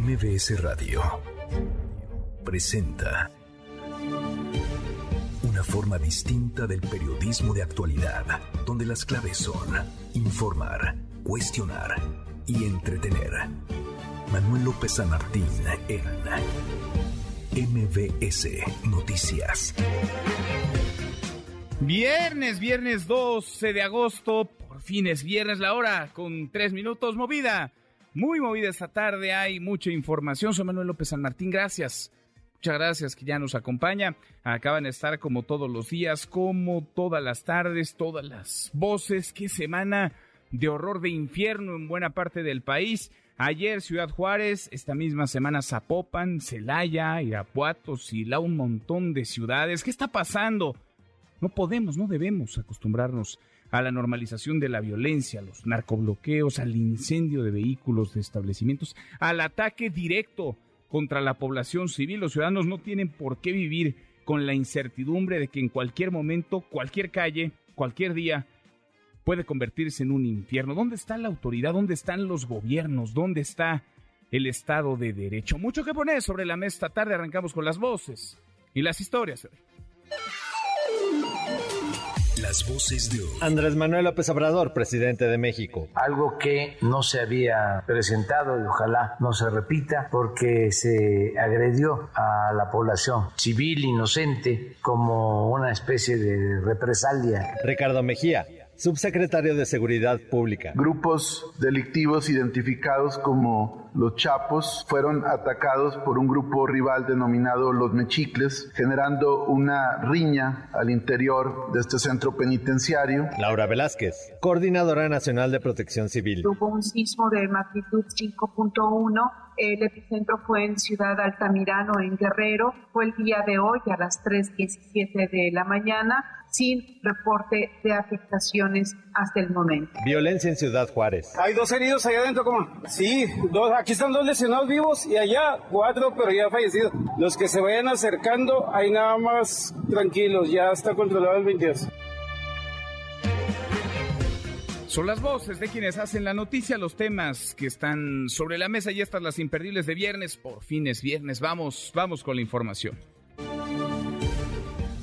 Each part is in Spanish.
MBS Radio presenta una forma distinta del periodismo de actualidad, donde las claves son informar, cuestionar y entretener. Manuel López San Martín en MBS Noticias. Viernes, viernes 12 de agosto, por fin es viernes la hora, con tres minutos movida. Muy movida esta tarde, hay mucha información. Soy Manuel López San Martín, gracias. Muchas gracias que ya nos acompaña. Acaban de estar como todos los días, como todas las tardes, todas las voces. Qué semana de horror de infierno en buena parte del país. Ayer Ciudad Juárez, esta misma semana Zapopan, Celaya, Irapuato, Sila, un montón de ciudades. ¿Qué está pasando? No podemos, no debemos acostumbrarnos a la normalización de la violencia, a los narcobloqueos, al incendio de vehículos, de establecimientos, al ataque directo contra la población civil. Los ciudadanos no tienen por qué vivir con la incertidumbre de que en cualquier momento, cualquier calle, cualquier día, puede convertirse en un infierno. ¿Dónde está la autoridad? ¿Dónde están los gobiernos? ¿Dónde está el Estado de Derecho? Mucho que poner sobre la mesa esta tarde. Arrancamos con las voces y las historias. Las voces de hoy. Andrés Manuel López Obrador, presidente de México. Algo que no se había presentado y ojalá no se repita porque se agredió a la población civil inocente como una especie de represalia. Ricardo Mejía subsecretario de Seguridad Pública. Grupos delictivos identificados como los Chapos fueron atacados por un grupo rival denominado los Mechicles, generando una riña al interior de este centro penitenciario. Laura Velázquez, coordinadora nacional de Protección Civil. Hubo un sismo de magnitud 5.1 el epicentro fue en Ciudad Altamirano, en Guerrero. Fue el día de hoy a las 3.17 de la mañana, sin reporte de afectaciones hasta el momento. Violencia en Ciudad Juárez. Hay dos heridos allá adentro, ¿cómo? Sí, dos, aquí están dos lesionados vivos y allá cuatro, pero ya fallecidos. Los que se vayan acercando, hay nada más tranquilos, ya está controlado el 22. Son las voces de quienes hacen la noticia, los temas que están sobre la mesa y estas las imperdibles de viernes. Por fin es viernes. Vamos, vamos con la información.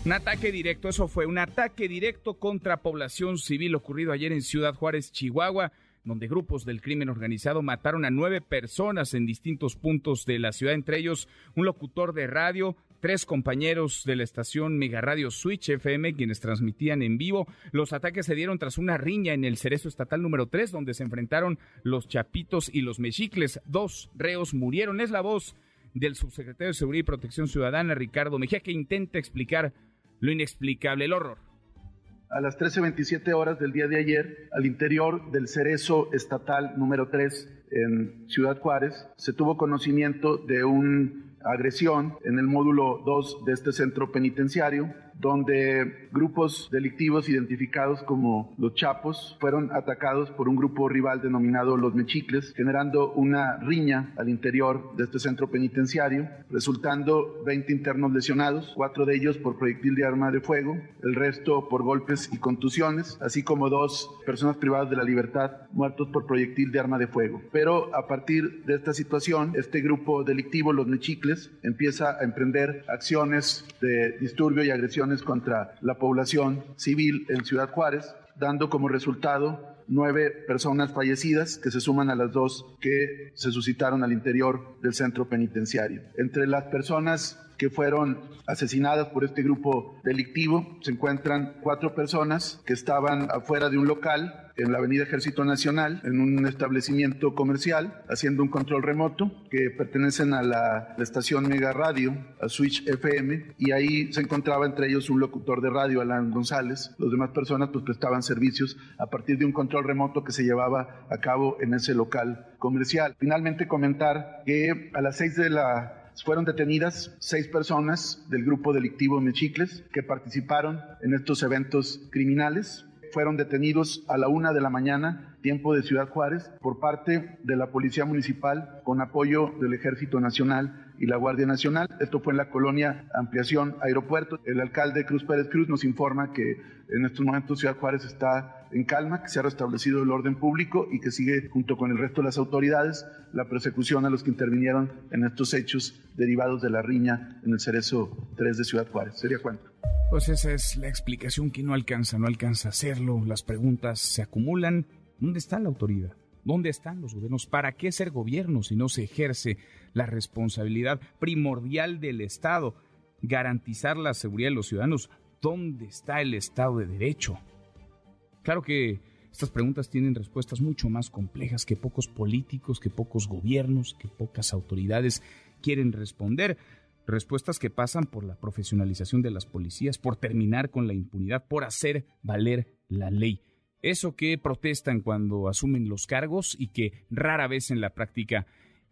Un ataque directo, eso fue un ataque directo contra población civil ocurrido ayer en Ciudad Juárez, Chihuahua, donde grupos del crimen organizado mataron a nueve personas en distintos puntos de la ciudad, entre ellos un locutor de radio, tres compañeros de la estación Mega Radio Switch FM, quienes transmitían en vivo. Los ataques se dieron tras una riña en el Cerezo Estatal número 3, donde se enfrentaron los Chapitos y los Mexicles. Dos reos murieron. Es la voz del subsecretario de Seguridad y Protección Ciudadana, Ricardo Mejía, que intenta explicar lo inexplicable, el horror. A las 13.27 horas del día de ayer, al interior del Cerezo Estatal número 3 en Ciudad Juárez, se tuvo conocimiento de un agresión en el módulo 2 de este centro penitenciario donde grupos delictivos identificados como los Chapos fueron atacados por un grupo rival denominado los Mechicles, generando una riña al interior de este centro penitenciario, resultando 20 internos lesionados, cuatro de ellos por proyectil de arma de fuego, el resto por golpes y contusiones, así como dos personas privadas de la libertad muertos por proyectil de arma de fuego. Pero a partir de esta situación, este grupo delictivo, los Mechicles, empieza a emprender acciones de disturbio y contra la población civil en Ciudad Juárez, dando como resultado nueve personas fallecidas que se suman a las dos que se suscitaron al interior del centro penitenciario. Entre las personas que fueron asesinadas por este grupo delictivo se encuentran cuatro personas que estaban afuera de un local en la Avenida Ejército Nacional, en un establecimiento comercial, haciendo un control remoto, que pertenecen a la, estación Mega Radio, a Switch FM, y ahí se encontraba entre ellos un locutor de radio, Alan González. Los demás personas pues prestaban servicios a partir de un control remoto que se llevaba a cabo en ese local comercial. Finalmente comentar que a las seis de la fueron detenidas seis personas del grupo delictivo Mechicles que participaron en estos eventos criminales. Fueron detenidos a la una de la mañana tiempo de Ciudad Juárez, por parte de la Policía Municipal con apoyo del Ejército Nacional y la Guardia Nacional. Esto fue en la colonia Ampliación Aeropuerto. El alcalde Cruz Pérez Cruz nos informa que en estos momentos Ciudad Juárez está en calma, que se ha restablecido el orden público y que sigue junto con el resto de las autoridades la persecución a los que intervinieron en estos hechos derivados de la riña en el Cerezo 3 de Ciudad Juárez. ¿Sería cuánto? Pues esa es la explicación que no alcanza, no alcanza a hacerlo. Las preguntas se acumulan. ¿Dónde está la autoridad? ¿Dónde están los gobiernos? ¿Para qué ser gobierno si no se ejerce la responsabilidad primordial del Estado? Garantizar la seguridad de los ciudadanos. ¿Dónde está el Estado de Derecho? Claro que estas preguntas tienen respuestas mucho más complejas que pocos políticos, que pocos gobiernos, que pocas autoridades quieren responder. Respuestas que pasan por la profesionalización de las policías, por terminar con la impunidad, por hacer valer la ley. Eso que protestan cuando asumen los cargos y que rara vez en la práctica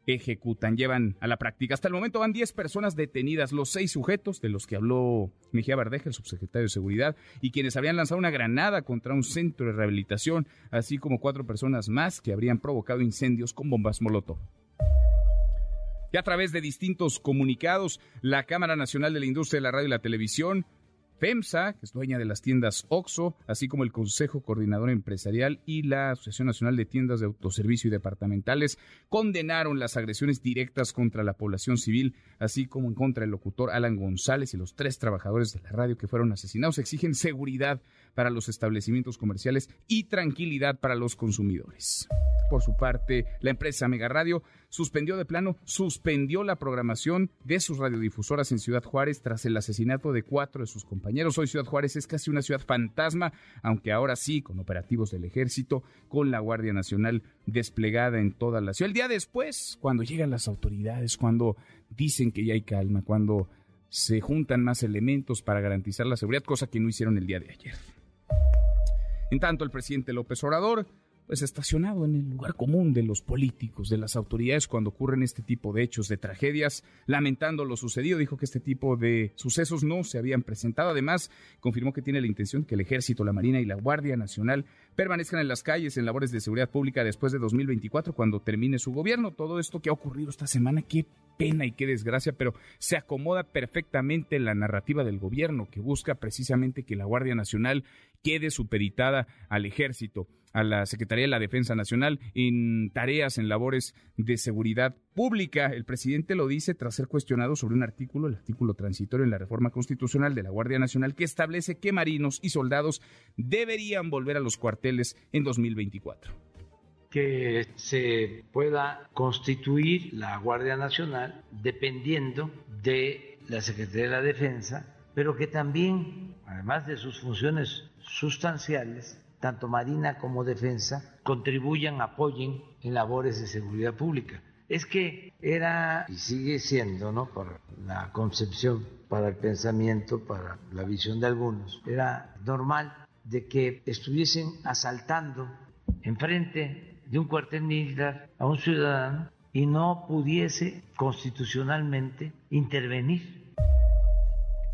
ejecutan, llevan a la práctica. Hasta el momento van 10 personas detenidas, los seis sujetos de los que habló Mejía Verdeja, el subsecretario de Seguridad, y quienes habían lanzado una granada contra un centro de rehabilitación, así como cuatro personas más que habrían provocado incendios con bombas molotov. Y a través de distintos comunicados, la Cámara Nacional de la Industria de la Radio y la Televisión FEMSA, que es dueña de las tiendas OXO, así como el Consejo Coordinador Empresarial y la Asociación Nacional de Tiendas de Autoservicio y Departamentales, condenaron las agresiones directas contra la población civil, así como en contra del locutor Alan González y los tres trabajadores de la radio que fueron asesinados. Exigen seguridad para los establecimientos comerciales y tranquilidad para los consumidores. Por su parte, la empresa Mega Radio suspendió de plano, suspendió la programación de sus radiodifusoras en Ciudad Juárez tras el asesinato de cuatro de sus compañeros. Hoy Ciudad Juárez es casi una ciudad fantasma, aunque ahora sí, con operativos del ejército, con la Guardia Nacional desplegada en toda la ciudad. El día después, cuando llegan las autoridades, cuando dicen que ya hay calma, cuando se juntan más elementos para garantizar la seguridad, cosa que no hicieron el día de ayer. En tanto, el presidente López Obrador pues estacionado en el lugar común de los políticos, de las autoridades cuando ocurren este tipo de hechos, de tragedias, lamentando lo sucedido, dijo que este tipo de sucesos no se habían presentado. Además, confirmó que tiene la intención que el Ejército, la Marina y la Guardia Nacional permanezcan en las calles en labores de seguridad pública después de 2024, cuando termine su gobierno. Todo esto que ha ocurrido esta semana, qué pena y qué desgracia, pero se acomoda perfectamente en la narrativa del gobierno que busca precisamente que la Guardia Nacional quede superitada al ejército a la Secretaría de la Defensa Nacional en tareas, en labores de seguridad pública. El presidente lo dice tras ser cuestionado sobre un artículo, el artículo transitorio en la reforma constitucional de la Guardia Nacional, que establece que marinos y soldados deberían volver a los cuarteles en 2024 que se pueda constituir la Guardia Nacional dependiendo de la Secretaría de la Defensa, pero que también, además de sus funciones sustanciales, tanto Marina como Defensa, contribuyan, apoyen en labores de seguridad pública. Es que era y sigue siendo, ¿no? Por la concepción, para el pensamiento, para la visión de algunos, era normal de que estuviesen asaltando enfrente de un cuartel militar a un ciudadano y no pudiese constitucionalmente intervenir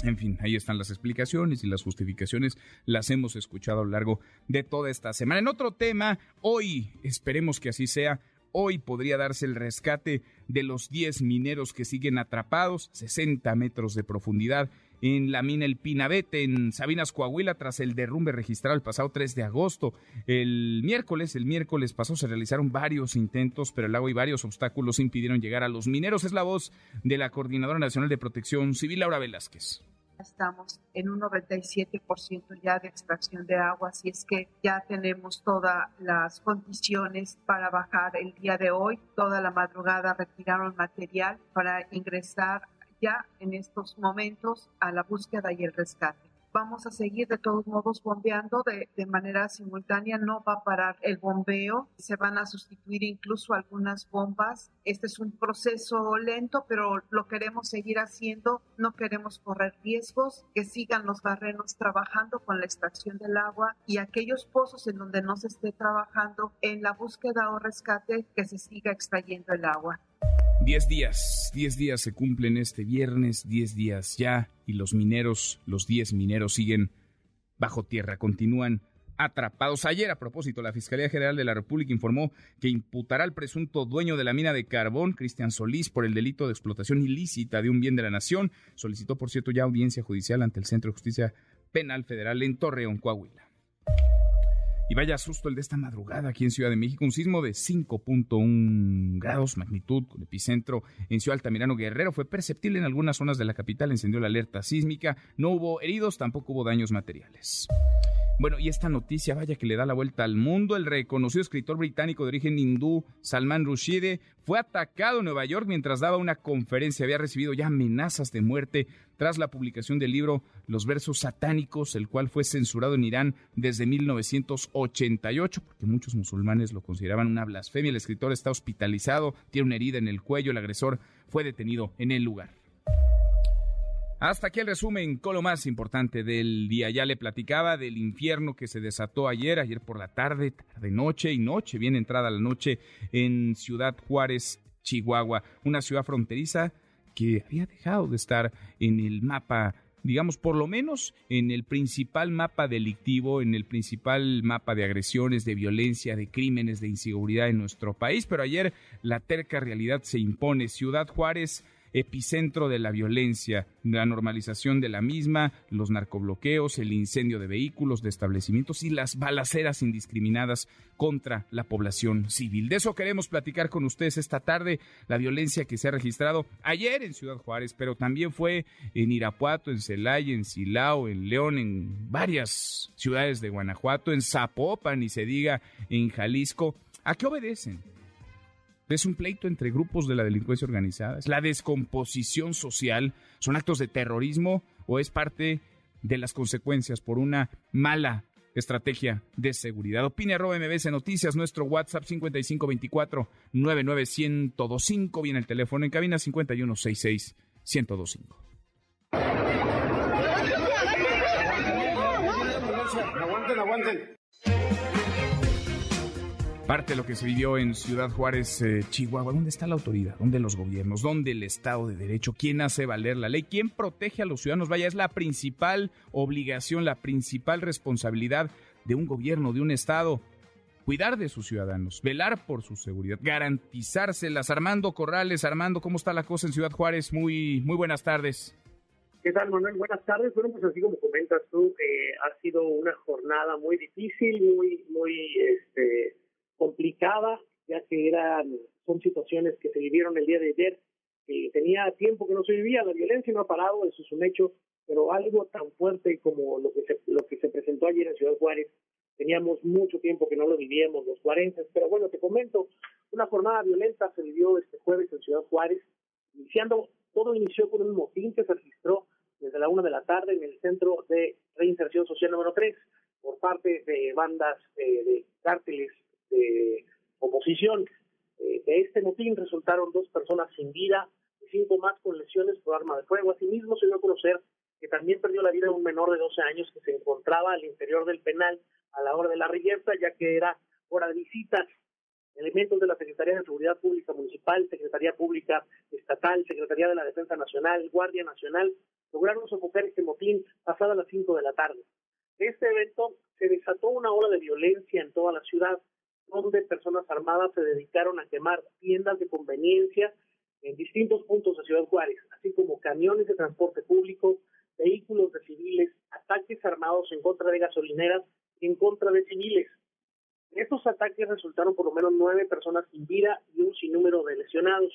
en fin, ahí están las explicaciones y las justificaciones las hemos escuchado a lo largo de toda esta semana. En otro tema, hoy, esperemos que así sea, hoy podría darse el rescate de los 10 mineros que siguen atrapados, 60 metros de profundidad en la mina El Pinabete, en Sabinas, Coahuila, tras el derrumbe registrado el pasado 3 de agosto. El miércoles, el miércoles pasó, se realizaron varios intentos, pero el agua y varios obstáculos impidieron llegar a los mineros. Es la voz de la Coordinadora Nacional de Protección Civil, Laura Velázquez estamos en un 97% ya de extracción de agua, así es que ya tenemos todas las condiciones para bajar el día de hoy. Toda la madrugada retiraron material para ingresar ya en estos momentos a la búsqueda y el rescate vamos a seguir de todos modos bombeando de, de, manera simultánea, no va a parar el bombeo, se van a sustituir incluso algunas bombas. Este es un proceso lento, pero lo queremos seguir haciendo, no queremos correr riesgos, que sigan los barrenos trabajando con la extracción del agua y aquellos pozos en donde no se esté trabajando en la búsqueda o rescate, que se siga extrayendo el agua. Diez días, diez días se cumplen este viernes, diez días ya, y los mineros, los diez mineros siguen bajo tierra, continúan atrapados. Ayer, a propósito, la Fiscalía General de la República informó que imputará al presunto dueño de la mina de carbón, Cristian Solís, por el delito de explotación ilícita de un bien de la nación. Solicitó, por cierto, ya audiencia judicial ante el Centro de Justicia Penal Federal en Torreón, Coahuila. Y vaya susto el de esta madrugada aquí en Ciudad de México. Un sismo de 5.1 grados magnitud con epicentro en Ciudad Altamirano Guerrero. Fue perceptible en algunas zonas de la capital. Encendió la alerta sísmica. No hubo heridos, tampoco hubo daños materiales. Bueno, y esta noticia, vaya que le da la vuelta al mundo. El reconocido escritor británico de origen hindú, Salman Rushdie, fue atacado en Nueva York mientras daba una conferencia. Había recibido ya amenazas de muerte tras la publicación del libro Los versos satánicos, el cual fue censurado en Irán desde 1988, porque muchos musulmanes lo consideraban una blasfemia. El escritor está hospitalizado, tiene una herida en el cuello, el agresor fue detenido en el lugar. Hasta aquí el resumen con lo más importante del día. Ya le platicaba del infierno que se desató ayer, ayer por la tarde, tarde noche y noche, bien entrada la noche en Ciudad Juárez, Chihuahua, una ciudad fronteriza que había dejado de estar en el mapa digamos, por lo menos en el principal mapa delictivo, en el principal mapa de agresiones, de violencia, de crímenes, de inseguridad en nuestro país. Pero ayer la terca realidad se impone. Ciudad Juárez epicentro de la violencia, la normalización de la misma, los narcobloqueos, el incendio de vehículos, de establecimientos y las balaceras indiscriminadas contra la población civil. De eso queremos platicar con ustedes esta tarde, la violencia que se ha registrado ayer en Ciudad Juárez, pero también fue en Irapuato, en Celaya, en Silao, en León, en varias ciudades de Guanajuato, en Zapopan y se diga en Jalisco. ¿A qué obedecen? ¿Es un pleito entre grupos de la delincuencia organizada? ¿Es la descomposición social? ¿Son actos de terrorismo o es parte de las consecuencias por una mala estrategia de seguridad? Opine arroba Noticias, nuestro WhatsApp 5524 99125, viene el teléfono en cabina 5166 1025. Aguanten, aguanten. Parte de lo que se vivió en Ciudad Juárez, eh, Chihuahua. ¿Dónde está la autoridad? ¿Dónde los gobiernos? ¿Dónde el Estado de Derecho? ¿Quién hace valer la ley? ¿Quién protege a los ciudadanos? Vaya, es la principal obligación, la principal responsabilidad de un gobierno, de un Estado. Cuidar de sus ciudadanos, velar por su seguridad, garantizárselas. Armando Corrales, Armando, ¿cómo está la cosa en Ciudad Juárez? Muy, muy buenas tardes. ¿Qué tal, Manuel? Buenas tardes. Bueno, pues así como comentas tú, eh, ha sido una jornada muy difícil, muy, muy, este, complicada, ya que eran, son situaciones que se vivieron el día de ayer. que tenía tiempo que no se vivía, la violencia no ha parado, eso es un hecho, pero algo tan fuerte como lo que se, lo que se presentó ayer en Ciudad Juárez, teníamos mucho tiempo que no lo vivíamos los cuarenses, pero bueno, te comento, una jornada violenta se vivió este jueves en Ciudad Juárez, iniciando, todo inició con un motín que se registró desde la una de la tarde en el Centro de Reinserción Social número 3 por parte de bandas eh, de cárteles de oposición. Eh, de este motín resultaron dos personas sin vida y cinco más con lesiones por arma de fuego. Asimismo, se dio a conocer que también perdió la vida un menor de 12 años que se encontraba al interior del penal a la hora de la reyerta, ya que era hora de visitas. Elementos de la Secretaría de Seguridad Pública Municipal, Secretaría Pública Estatal, Secretaría de la Defensa Nacional, Guardia Nacional, lograron sofocar este motín pasada las 5 de la tarde. De este evento se desató una ola de violencia en toda la ciudad, donde personas armadas se dedicaron a quemar tiendas de conveniencia en distintos puntos de Ciudad Juárez, así como camiones de transporte público, vehículos de civiles, ataques armados en contra de gasolineras y en contra de civiles. estos ataques resultaron por lo menos nueve personas sin vida y un sinnúmero de lesionados,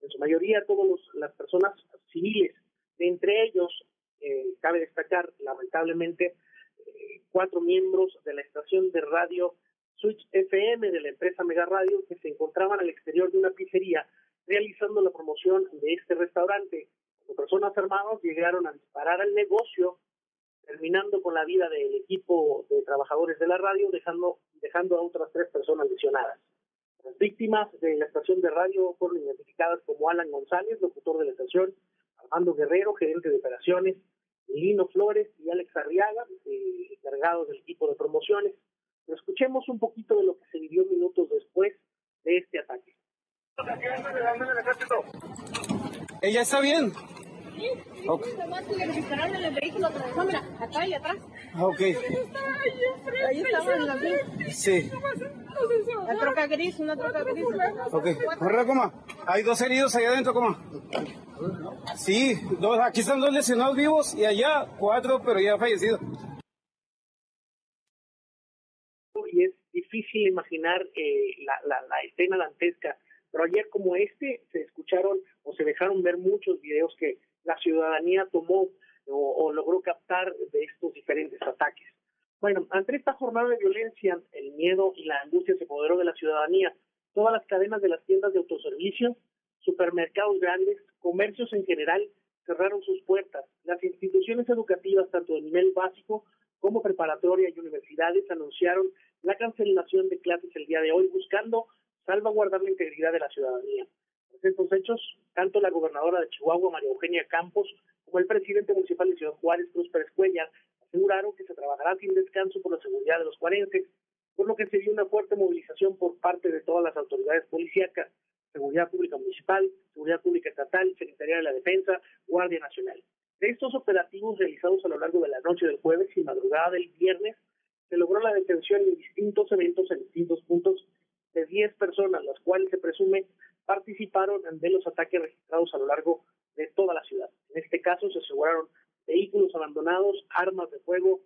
en su mayoría todas las personas civiles. entre ellos, eh, cabe destacar, lamentablemente, eh, cuatro miembros de la estación de radio Switch FM de la empresa Mega Radio que se encontraban al exterior de una pizzería realizando la promoción de este restaurante. Las personas armadas llegaron a disparar al negocio, terminando con la vida del equipo de trabajadores de la radio, dejando, dejando a otras tres personas lesionadas. Las víctimas de la estación de radio fueron identificadas como Alan González, locutor de la estación, Armando Guerrero, gerente de operaciones, Lino Flores y Alex Arriaga, eh, encargados del equipo de promociones. Escuchemos un poquito de lo que se vivió minutos después de este ataque. Ella está bien. aquí. Okay. Nomás que le dispararon en el vehículo, atravesó, mira, acá y atrás. Ah, ok. Ahí estaba en la Sí. La troca gris, una troca gris. Ok, corre, coma. Hay dos heridos allá adentro, coma. Sí, dos, aquí están dos lesionados vivos y allá cuatro, pero ya fallecidos. Difícil imaginar eh, la, la, la escena dantesca, pero ayer como este se escucharon o se dejaron ver muchos videos que la ciudadanía tomó o, o logró captar de estos diferentes ataques. Bueno, ante esta jornada de violencia, el miedo y la angustia se apoderó de la ciudadanía. Todas las cadenas de las tiendas de autoservicio, supermercados grandes, comercios en general, cerraron sus puertas. Las instituciones educativas, tanto de nivel básico como preparatoria y universidades, anunciaron la cancelación de clases el día de hoy, buscando salvaguardar la integridad de la ciudadanía. Tras estos hechos, tanto la gobernadora de Chihuahua, María Eugenia Campos, como el presidente municipal de Ciudad Juárez, Cruz Pérez Cuellar, aseguraron que se trabajará sin descanso por la seguridad de los cuarenses, por lo que se dio una fuerte movilización por parte de todas las autoridades policíacas, Seguridad Pública Municipal, Seguridad Pública Estatal, Secretaría de la Defensa, Guardia Nacional. De estos operativos realizados a lo largo de la noche del jueves y madrugada del viernes, se logró la detención en distintos eventos en distintos puntos de 10 personas, las cuales se presume participaron de los ataques registrados a lo largo de toda la ciudad. En este caso se aseguraron vehículos abandonados, armas de fuego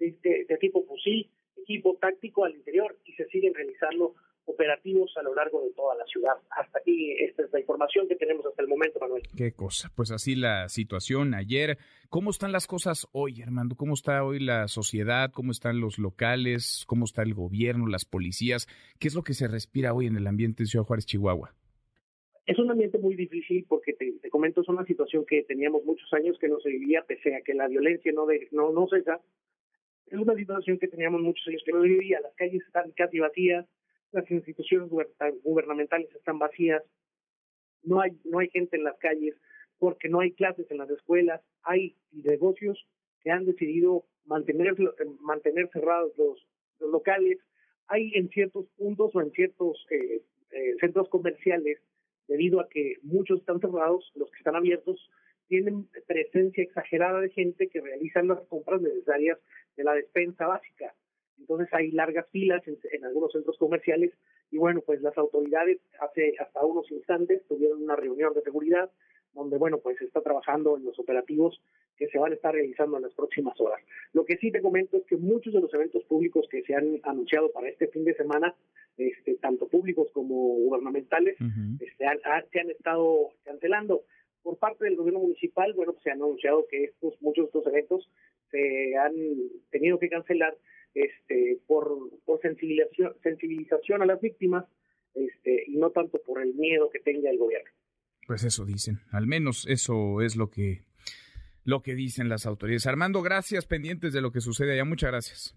de, de, de tipo fusil, equipo táctico al interior y se siguen realizando operativos a lo largo de toda la ciudad. Hasta aquí esta es la información que tenemos hasta el momento, Manuel. Qué cosa. Pues así la situación ayer. ¿Cómo están las cosas hoy, Armando? ¿Cómo está hoy la sociedad? ¿Cómo están los locales? ¿Cómo está el gobierno, las policías? ¿Qué es lo que se respira hoy en el ambiente de Ciudad Juárez, Chihuahua? Es un ambiente muy difícil porque te, te comento, es una situación que teníamos muchos años que no se vivía, pese a que la violencia no, de, no, no cesa. Es una situación que teníamos muchos años que no se vivía. Las calles están casi vacías, las instituciones gubernamentales están vacías, no hay, no hay gente en las calles porque no hay clases en las escuelas, hay negocios que han decidido mantener, mantener cerrados los, locales, hay en ciertos puntos o en ciertos eh, eh, centros comerciales, debido a que muchos están cerrados, los que están abiertos tienen presencia exagerada de gente que realizan las compras necesarias de la despensa básica. Entonces hay largas filas en, en, algunos centros comerciales y bueno, pues las autoridades hace hasta unos instantes tuvieron una reunión de seguridad donde bueno, pues se está trabajando en los operativos que se van a estar realizando en las próximas horas. Lo que sí te comento es que muchos de los eventos públicos que se han anunciado para este fin de semana, este, tanto públicos como gubernamentales, uh -huh. este, han, se han estado cancelando. Por parte del gobierno municipal, bueno, pues se han anunciado que estos muchos de estos eventos se han tenido que cancelar este, por, por sensibilización, sensibilización a las víctimas este, y no tanto por el miedo que tenga el gobierno. Pues eso dicen, al menos eso es lo que lo que dicen las autoridades. Armando, gracias, pendientes de lo que sucede allá. Muchas gracias.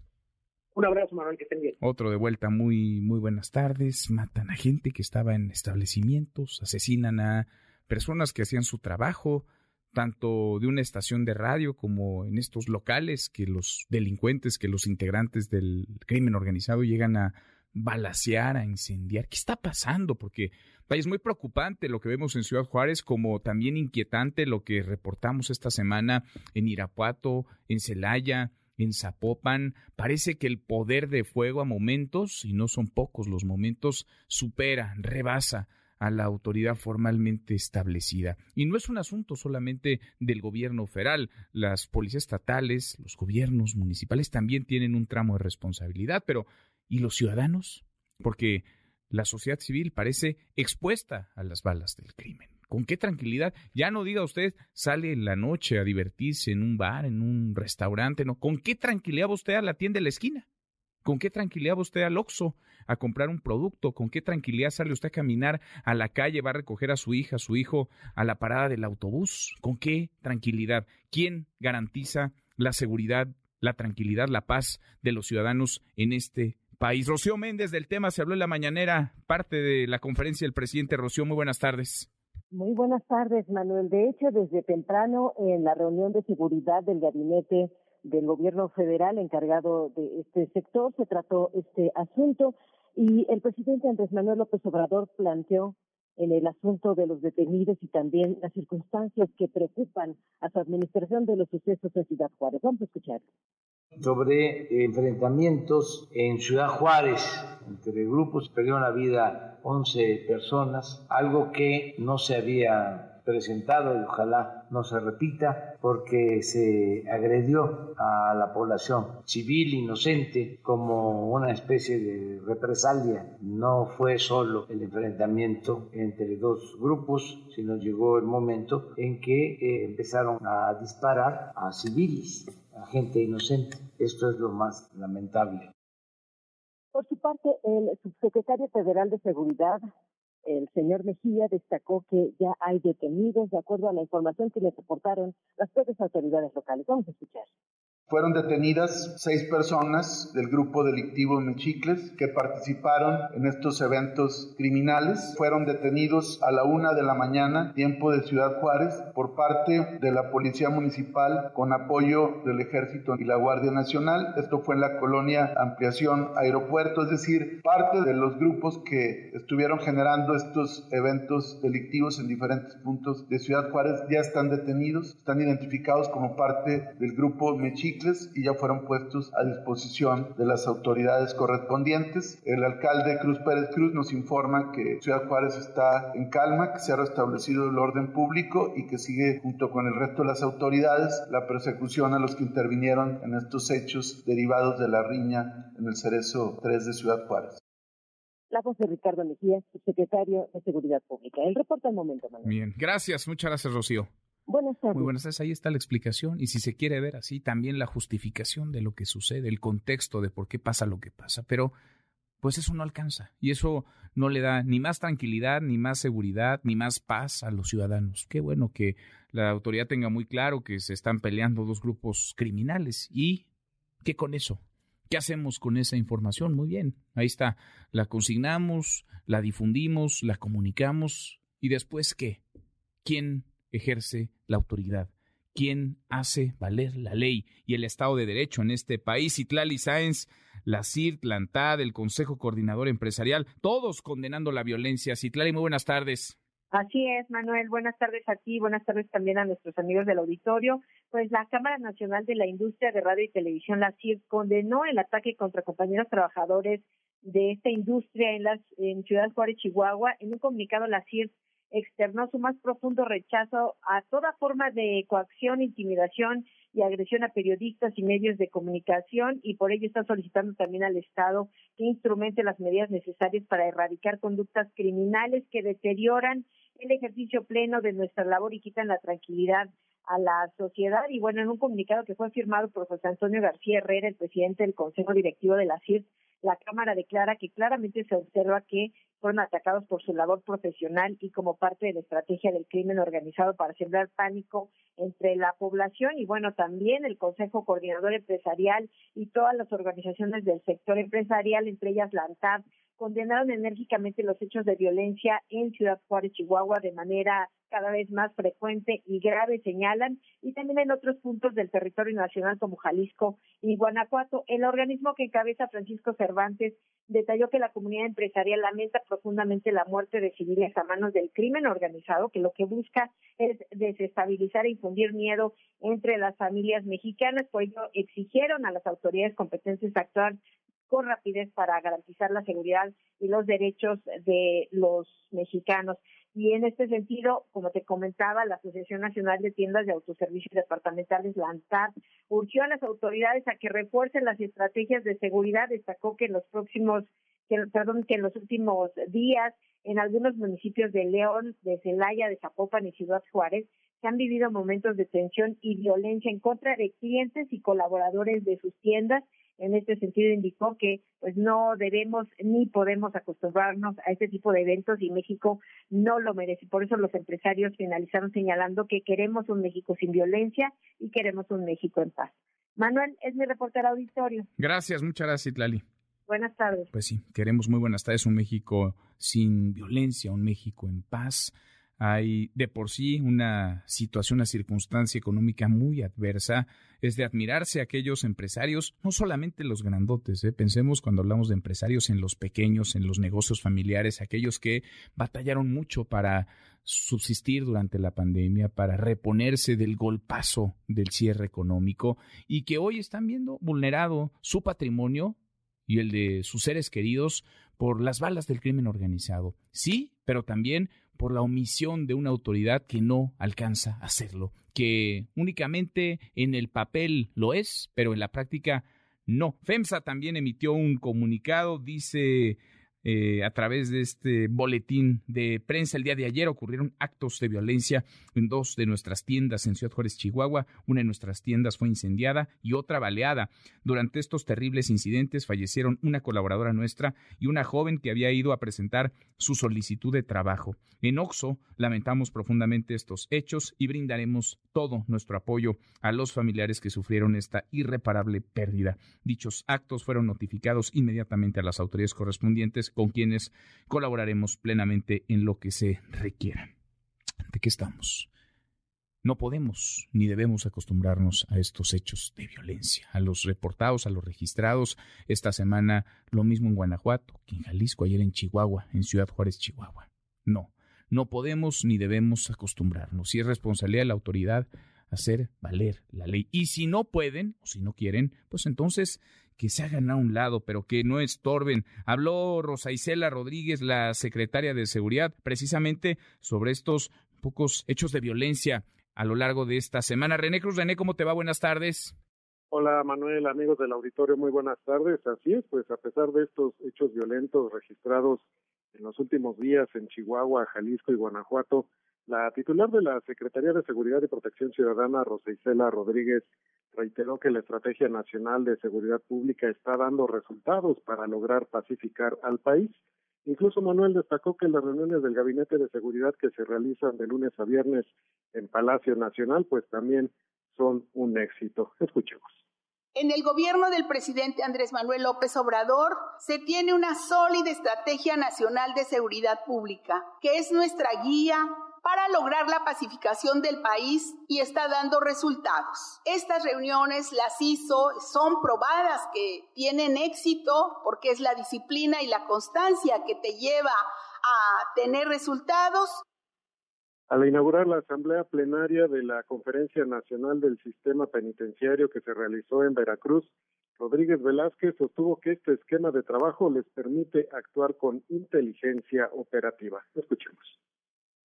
Un abrazo, Manuel, que estén bien. Otro de vuelta, muy, muy buenas tardes. Matan a gente que estaba en establecimientos, asesinan a personas que hacían su trabajo, tanto de una estación de radio como en estos locales que los delincuentes, que los integrantes del crimen organizado llegan a balasear, a incendiar. ¿Qué está pasando? Porque es muy preocupante lo que vemos en Ciudad Juárez, como también inquietante lo que reportamos esta semana en Irapuato, en Celaya, en Zapopan. Parece que el poder de fuego a momentos, y no son pocos los momentos, supera, rebasa a la autoridad formalmente establecida. Y no es un asunto solamente del gobierno federal. Las policías estatales, los gobiernos municipales también tienen un tramo de responsabilidad, pero ¿y los ciudadanos? Porque la sociedad civil parece expuesta a las balas del crimen. ¿Con qué tranquilidad? Ya no diga usted, sale en la noche a divertirse en un bar, en un restaurante, no. ¿Con qué tranquilidad va usted a la tienda de la esquina? ¿Con qué tranquilidad va usted al Oxxo a comprar un producto? ¿Con qué tranquilidad sale usted a caminar a la calle, va a recoger a su hija, a su hijo a la parada del autobús? ¿Con qué tranquilidad? ¿Quién garantiza la seguridad, la tranquilidad, la paz de los ciudadanos en este país? Rocío Méndez del tema se habló en la mañanera, parte de la conferencia del presidente Rocío. Muy buenas tardes. Muy buenas tardes, Manuel. De hecho, desde temprano en la reunión de seguridad del gabinete del gobierno federal encargado de este sector se trató este asunto y el presidente Andrés Manuel López Obrador planteó en el asunto de los detenidos y también las circunstancias que preocupan a su administración de los sucesos en Ciudad Juárez. Vamos a escuchar. Sobre enfrentamientos en Ciudad Juárez entre grupos, perdieron la vida 11 personas, algo que no se había presentado y ojalá no se repita porque se agredió a la población civil inocente como una especie de represalia. No fue solo el enfrentamiento entre dos grupos, sino llegó el momento en que eh, empezaron a disparar a civiles, a gente inocente. Esto es lo más lamentable. Por su parte, el subsecretario federal de Seguridad, el señor Mejía destacó que ya hay detenidos de acuerdo a la información que le reportaron las propias autoridades locales. Vamos a escuchar. Fueron detenidas seis personas del grupo delictivo Mechicles que participaron en estos eventos criminales. Fueron detenidos a la una de la mañana, tiempo de Ciudad Juárez, por parte de la Policía Municipal con apoyo del Ejército y la Guardia Nacional. Esto fue en la colonia Ampliación Aeropuerto, es decir, parte de los grupos que estuvieron generando estos eventos delictivos en diferentes puntos de Ciudad Juárez ya están detenidos, están identificados como parte del grupo Mechicles y ya fueron puestos a disposición de las autoridades correspondientes. El alcalde Cruz Pérez Cruz nos informa que Ciudad Juárez está en calma, que se ha restablecido el orden público y que sigue junto con el resto de las autoridades la persecución a los que intervinieron en estos hechos derivados de la riña en el Cerezo 3 de Ciudad Juárez. La voz de Ricardo Mejía, secretario de Seguridad Pública. El reporte al momento, Manuel. Bien, gracias, muchas gracias, Rocío. Buenas tardes. Muy buenas tardes. Ahí está la explicación. Y si se quiere ver así, también la justificación de lo que sucede, el contexto de por qué pasa lo que pasa. Pero, pues eso no alcanza. Y eso no le da ni más tranquilidad, ni más seguridad, ni más paz a los ciudadanos. Qué bueno que la autoridad tenga muy claro que se están peleando dos grupos criminales. ¿Y qué con eso? ¿Qué hacemos con esa información? Muy bien. Ahí está. La consignamos, la difundimos, la comunicamos. ¿Y después qué? ¿Quién ejerce la autoridad, quién hace valer la ley y el Estado de Derecho en este país. Itlali Sáenz, la CIRT, la ANTAD, el Consejo Coordinador Empresarial, todos condenando la violencia. Citlali, muy buenas tardes. Así es, Manuel. Buenas tardes a ti, buenas tardes también a nuestros amigos del auditorio. Pues la Cámara Nacional de la Industria de Radio y Televisión, la CIRT, condenó el ataque contra compañeros trabajadores de esta industria en, las, en Ciudad Juárez, Chihuahua. En un comunicado, la CIRT externó su más profundo rechazo a toda forma de coacción, intimidación y agresión a periodistas y medios de comunicación y por ello está solicitando también al Estado que instrumente las medidas necesarias para erradicar conductas criminales que deterioran el ejercicio pleno de nuestra labor y quitan la tranquilidad a la sociedad. Y bueno, en un comunicado que fue firmado por José Antonio García Herrera, el presidente del Consejo Directivo de la CIRT, la Cámara declara que claramente se observa que fueron atacados por su labor profesional y como parte de la estrategia del crimen organizado para sembrar pánico entre la población y bueno, también el Consejo Coordinador Empresarial y todas las organizaciones del sector empresarial, entre ellas la ANTAD, condenaron enérgicamente los hechos de violencia en Ciudad Juárez, Chihuahua, de manera cada vez más frecuente y grave, señalan, y también en otros puntos del territorio nacional como Jalisco y Guanajuato. El organismo que encabeza Francisco Cervantes detalló que la comunidad empresarial lamenta profundamente la muerte de civiles a manos del crimen organizado, que lo que busca es desestabilizar e infundir miedo entre las familias mexicanas. Por ello, exigieron a las autoridades competentes actuar con rapidez para garantizar la seguridad y los derechos de los mexicanos. Y en este sentido, como te comentaba, la Asociación Nacional de Tiendas de Autoservicios Departamentales, la ANTAD, urgió a las autoridades a que refuercen las estrategias de seguridad. Destacó que en los próximos, que, perdón, que en los últimos días, en algunos municipios de León, de Celaya, de Zapopan y Ciudad Juárez, se han vivido momentos de tensión y violencia en contra de clientes y colaboradores de sus tiendas en este sentido indicó que pues no debemos ni podemos acostumbrarnos a este tipo de eventos y México no lo merece. Por eso los empresarios finalizaron señalando que queremos un México sin violencia y queremos un México en paz. Manuel, es mi reportero auditorio. Gracias, muchas gracias, Itlali. Buenas tardes. Pues sí, queremos muy buenas tardes, un México sin violencia, un México en paz hay de por sí una situación, una circunstancia económica muy adversa. Es de admirarse a aquellos empresarios, no solamente los grandotes, ¿eh? pensemos cuando hablamos de empresarios en los pequeños, en los negocios familiares, aquellos que batallaron mucho para subsistir durante la pandemia, para reponerse del golpazo del cierre económico y que hoy están viendo vulnerado su patrimonio y el de sus seres queridos por las balas del crimen organizado. Sí, pero también por la omisión de una autoridad que no alcanza a hacerlo, que únicamente en el papel lo es, pero en la práctica no. FEMSA también emitió un comunicado, dice eh, a través de este boletín de prensa el día de ayer ocurrieron actos de violencia en dos de nuestras tiendas en Ciudad Juárez, Chihuahua. Una de nuestras tiendas fue incendiada y otra baleada. Durante estos terribles incidentes fallecieron una colaboradora nuestra y una joven que había ido a presentar su solicitud de trabajo. En Oxo lamentamos profundamente estos hechos y brindaremos todo nuestro apoyo a los familiares que sufrieron esta irreparable pérdida. Dichos actos fueron notificados inmediatamente a las autoridades correspondientes con quienes colaboraremos plenamente en lo que se requiera. ¿De qué estamos? No podemos ni debemos acostumbrarnos a estos hechos de violencia, a los reportados, a los registrados. Esta semana lo mismo en Guanajuato, que en Jalisco, ayer en Chihuahua, en Ciudad Juárez, Chihuahua. No, no podemos ni debemos acostumbrarnos. Si es responsabilidad de la autoridad hacer valer la ley. Y si no pueden o si no quieren, pues entonces que se hagan a un lado, pero que no estorben. Habló Rosa Isela Rodríguez, la secretaria de Seguridad, precisamente sobre estos pocos hechos de violencia a lo largo de esta semana. René Cruz, René, ¿cómo te va? Buenas tardes. Hola Manuel, amigos del auditorio, muy buenas tardes. Así es, pues a pesar de estos hechos violentos registrados en los últimos días en Chihuahua, Jalisco y Guanajuato, la titular de la Secretaría de Seguridad y Protección Ciudadana, Rosa Isela Rodríguez, reiteró que la Estrategia Nacional de Seguridad Pública está dando resultados para lograr pacificar al país. Incluso Manuel destacó que las reuniones del Gabinete de Seguridad que se realizan de lunes a viernes en Palacio Nacional, pues también son un éxito. Escuchemos. En el gobierno del presidente Andrés Manuel López Obrador se tiene una sólida estrategia nacional de seguridad pública, que es nuestra guía para lograr la pacificación del país y está dando resultados. Estas reuniones las hizo, son probadas que tienen éxito porque es la disciplina y la constancia que te lleva a tener resultados. Al inaugurar la asamblea plenaria de la Conferencia Nacional del Sistema Penitenciario que se realizó en Veracruz, Rodríguez Velázquez sostuvo que este esquema de trabajo les permite actuar con inteligencia operativa. Escuchemos.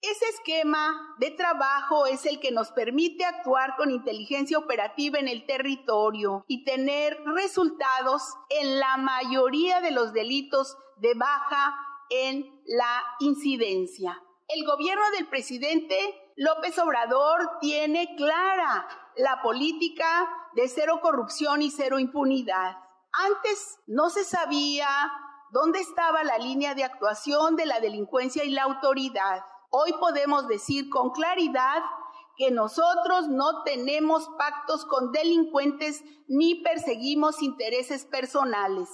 Ese esquema de trabajo es el que nos permite actuar con inteligencia operativa en el territorio y tener resultados en la mayoría de los delitos de baja en la incidencia. El gobierno del presidente López Obrador tiene clara la política de cero corrupción y cero impunidad. Antes no se sabía dónde estaba la línea de actuación de la delincuencia y la autoridad. Hoy podemos decir con claridad que nosotros no tenemos pactos con delincuentes ni perseguimos intereses personales.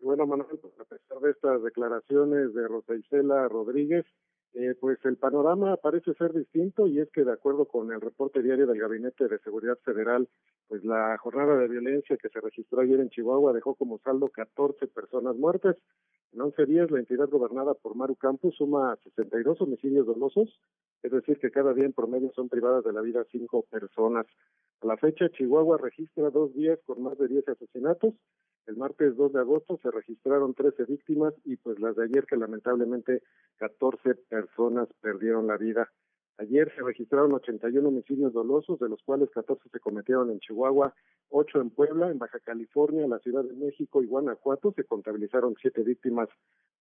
Bueno, Manuel, pues a pesar de estas declaraciones de Rosa Isela Rodríguez, eh, pues el panorama parece ser distinto y es que de acuerdo con el reporte diario del Gabinete de Seguridad Federal, pues la jornada de violencia que se registró ayer en Chihuahua dejó como saldo 14 personas muertas. En 11 días la entidad gobernada por Maru Campos suma 62 homicidios dolosos, es decir, que cada día en promedio son privadas de la vida cinco personas. A la fecha, Chihuahua registra dos días con más de 10 asesinatos el martes 2 de agosto se registraron 13 víctimas y pues las de ayer que lamentablemente 14 personas perdieron la vida. Ayer se registraron 81 homicidios dolosos, de los cuales 14 se cometieron en Chihuahua, 8 en Puebla, en Baja California, la Ciudad de México y Guanajuato. Se contabilizaron 7 víctimas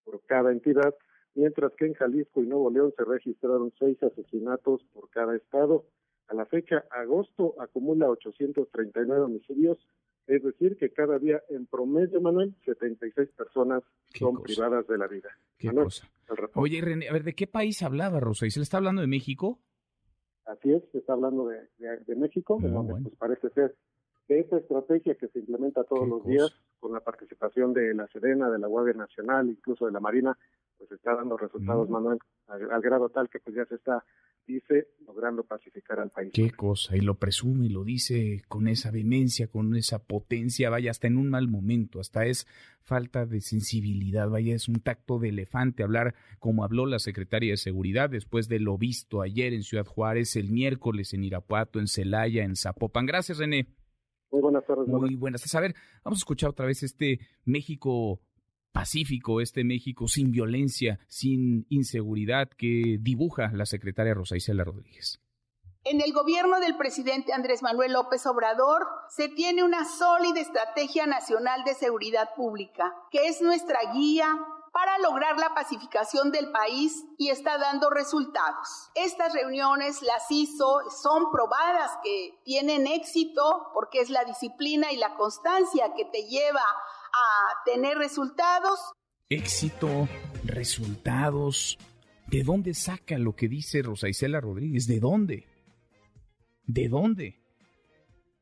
por cada entidad, mientras que en Jalisco y Nuevo León se registraron 6 asesinatos por cada estado. A la fecha, agosto acumula 839 homicidios, es decir, que cada día en promedio, Manuel, 76 personas son privadas de la vida. ¿Qué cosa? Oye, René, a ver, ¿de qué país hablaba Rosa? ¿Y se le está hablando de México? Así es, se está hablando de, de, México, ah, donde pues parece ser que esta estrategia que se implementa todos los días con la participación de la Sedena, de la Guardia Nacional, incluso de la Marina, pues está dando resultados, Manuel, al, grado tal que pues ya se está dice, logrando pacificar al país. Qué cosa, y lo presume y lo dice con esa vehemencia, con esa potencia, vaya, hasta en un mal momento, hasta es falta de sensibilidad, vaya, es un tacto de elefante hablar como habló la secretaria de Seguridad después de lo visto ayer en Ciudad Juárez, el miércoles en Irapuato, en Celaya, en Zapopan. Gracias, René. Muy buenas tardes. Muy buenas tardes. A ver, vamos a escuchar otra vez este México pacífico, este México sin violencia, sin inseguridad que dibuja la secretaria Rosa Isela Rodríguez. En el gobierno del presidente Andrés Manuel López Obrador se tiene una sólida estrategia nacional de seguridad pública, que es nuestra guía para lograr la pacificación del país y está dando resultados. Estas reuniones las hizo, son probadas que tienen éxito porque es la disciplina y la constancia que te lleva tener resultados. Éxito, resultados. ¿De dónde saca lo que dice Rosa Isela Rodríguez? ¿De dónde? ¿De dónde?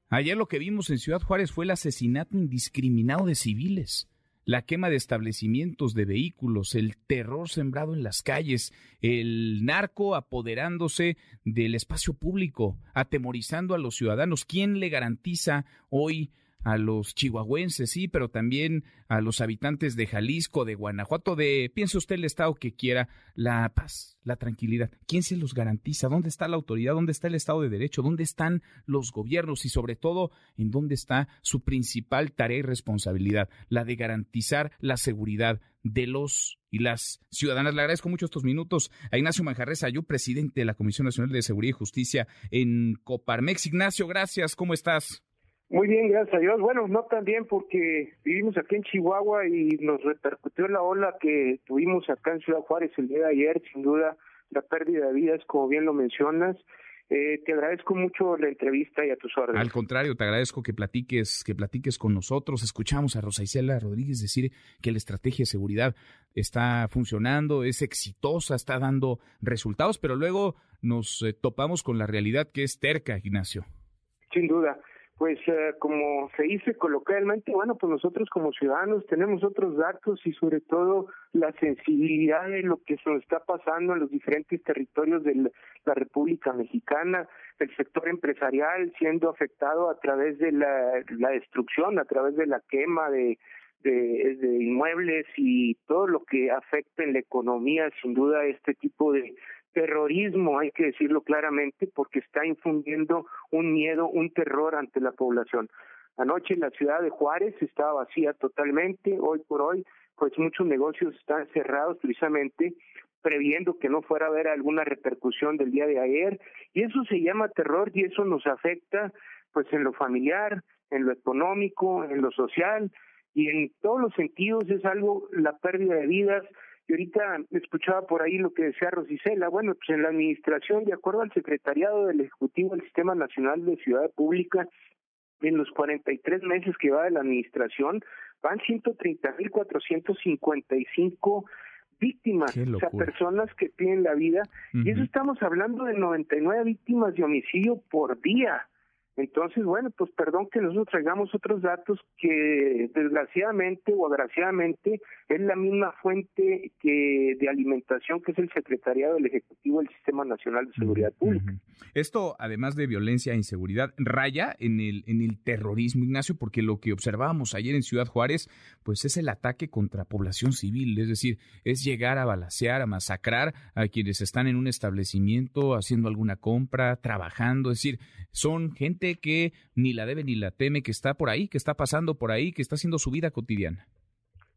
Ayer lo que vimos en Ciudad Juárez fue el asesinato indiscriminado de civiles, la quema de establecimientos, de vehículos, el terror sembrado en las calles, el narco apoderándose del espacio público, atemorizando a los ciudadanos. ¿Quién le garantiza hoy a los chihuahuenses, sí, pero también a los habitantes de Jalisco, de Guanajuato, de, piense usted el estado que quiera, la paz, la tranquilidad. ¿Quién se los garantiza? ¿Dónde está la autoridad? ¿Dónde está el Estado de Derecho? ¿Dónde están los gobiernos? Y sobre todo, ¿en dónde está su principal tarea y responsabilidad? La de garantizar la seguridad de los y las ciudadanas. Le agradezco mucho estos minutos a Ignacio Manjarres Ayú, presidente de la Comisión Nacional de Seguridad y Justicia en Coparmex. Ignacio, gracias. ¿Cómo estás? Muy bien, gracias a Dios. Bueno, no tan bien porque vivimos aquí en Chihuahua y nos repercutió la ola que tuvimos acá en Ciudad Juárez el día de ayer, sin duda, la pérdida de vidas, como bien lo mencionas. Eh, te agradezco mucho la entrevista y a tus órdenes. Al contrario, te agradezco que platiques, que platiques con nosotros. Escuchamos a Rosa Isela Rodríguez decir que la estrategia de seguridad está funcionando, es exitosa, está dando resultados, pero luego nos eh, topamos con la realidad que es terca, Ignacio. Sin duda pues eh, como se dice coloquialmente, bueno, pues nosotros como ciudadanos tenemos otros datos y sobre todo la sensibilidad de lo que se nos está pasando en los diferentes territorios de la República Mexicana, el sector empresarial siendo afectado a través de la, destrucción, a través de la quema de, de, de, inmuebles y todo lo que afecta en la economía, sin duda este tipo de, terrorismo, hay que decirlo claramente, porque está infundiendo un miedo, un terror ante la población. Anoche la ciudad de Juárez estaba vacía totalmente, hoy por hoy, pues muchos negocios están cerrados precisamente previendo que no fuera a haber alguna repercusión del día de ayer, y eso se llama terror y eso nos afecta pues en lo familiar, en lo económico, en lo social y en todos los sentidos es algo la pérdida de vidas, y ahorita escuchaba por ahí lo que decía Rosicela. Bueno, pues en la administración, de acuerdo al secretariado del Ejecutivo del Sistema Nacional de Ciudad Pública, en los 43 meses que va de la administración, van 130.455 víctimas, o sea, personas que tienen la vida, y eso estamos hablando de 99 víctimas de homicidio por día. Entonces, bueno, pues perdón que nosotros traigamos otros datos que desgraciadamente o agraciadamente es la misma fuente que de alimentación que es el Secretariado del Ejecutivo del Sistema Nacional de Seguridad Pública. Esto, además de violencia e inseguridad, raya en el, en el terrorismo, Ignacio, porque lo que observábamos ayer en Ciudad Juárez, pues es el ataque contra población civil, es decir, es llegar a balacear, a masacrar a quienes están en un establecimiento haciendo alguna compra, trabajando, es decir, son gente que ni la debe ni la teme, que está por ahí, que está pasando por ahí, que está haciendo su vida cotidiana.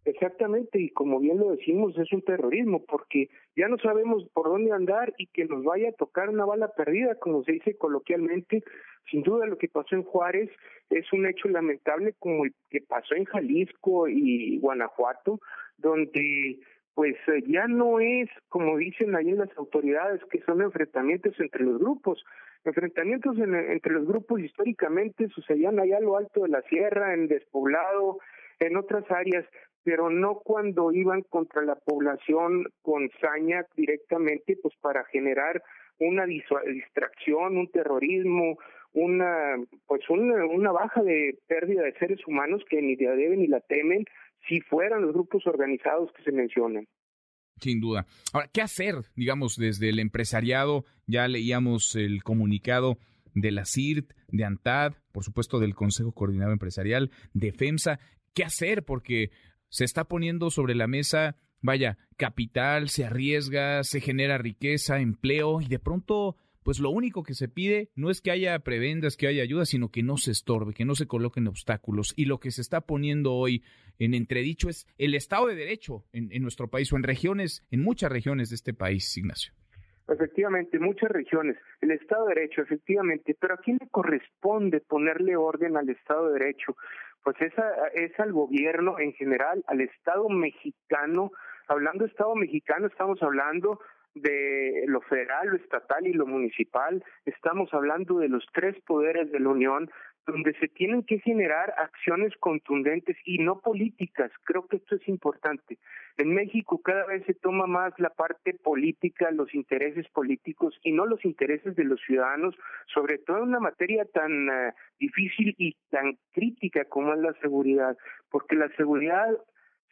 Exactamente, y como bien lo decimos, es un terrorismo, porque ya no sabemos por dónde andar y que nos vaya a tocar una bala perdida, como se dice coloquialmente. Sin duda lo que pasó en Juárez es un hecho lamentable como el que pasó en Jalisco y Guanajuato, donde pues eh, ya no es, como dicen ahí las autoridades, que son enfrentamientos entre los grupos. Enfrentamientos entre los grupos históricamente sucedían allá a lo alto de la sierra, en despoblado, en otras áreas, pero no cuando iban contra la población con saña directamente, pues para generar una distracción, un terrorismo, una pues una baja de pérdida de seres humanos que ni la deben ni la temen si fueran los grupos organizados que se mencionan. Sin duda. Ahora, ¿qué hacer, digamos, desde el empresariado? Ya leíamos el comunicado de la CIRT, de ANTAD, por supuesto del Consejo Coordinado Empresarial, de FEMSA. ¿Qué hacer? Porque se está poniendo sobre la mesa, vaya, capital, se arriesga, se genera riqueza, empleo y de pronto pues lo único que se pide no es que haya prebendas, que haya ayuda, sino que no se estorbe, que no se coloquen obstáculos. Y lo que se está poniendo hoy en entredicho es el Estado de Derecho en, nuestro país o en regiones, en muchas regiones de este país, Ignacio. Efectivamente, muchas regiones. El Estado de Derecho, efectivamente. Pero ¿a quién le corresponde ponerle orden al Estado de Derecho? Pues es, es al gobierno en general, al Estado mexicano. Hablando de Estado mexicano, estamos hablando de lo federal, lo estatal y lo municipal, estamos hablando de los tres poderes de la Unión, donde se tienen que generar acciones contundentes y no políticas. Creo que esto es importante. En México cada vez se toma más la parte política, los intereses políticos y no los intereses de los ciudadanos, sobre todo en una materia tan eh, difícil y tan crítica como es la seguridad, porque la seguridad,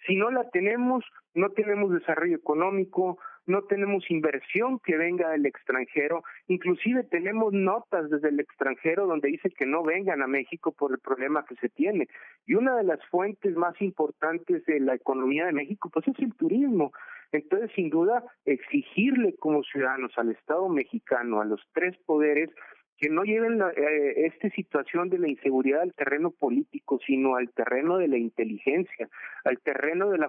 si no la tenemos, no tenemos desarrollo económico, no tenemos inversión que venga del extranjero, inclusive tenemos notas desde el extranjero donde dice que no vengan a México por el problema que se tiene. Y una de las fuentes más importantes de la economía de México pues es el turismo. Entonces, sin duda, exigirle como ciudadanos al Estado mexicano, a los tres poderes, que no lleven eh, esta situación de la inseguridad al terreno político, sino al terreno de la inteligencia, al terreno del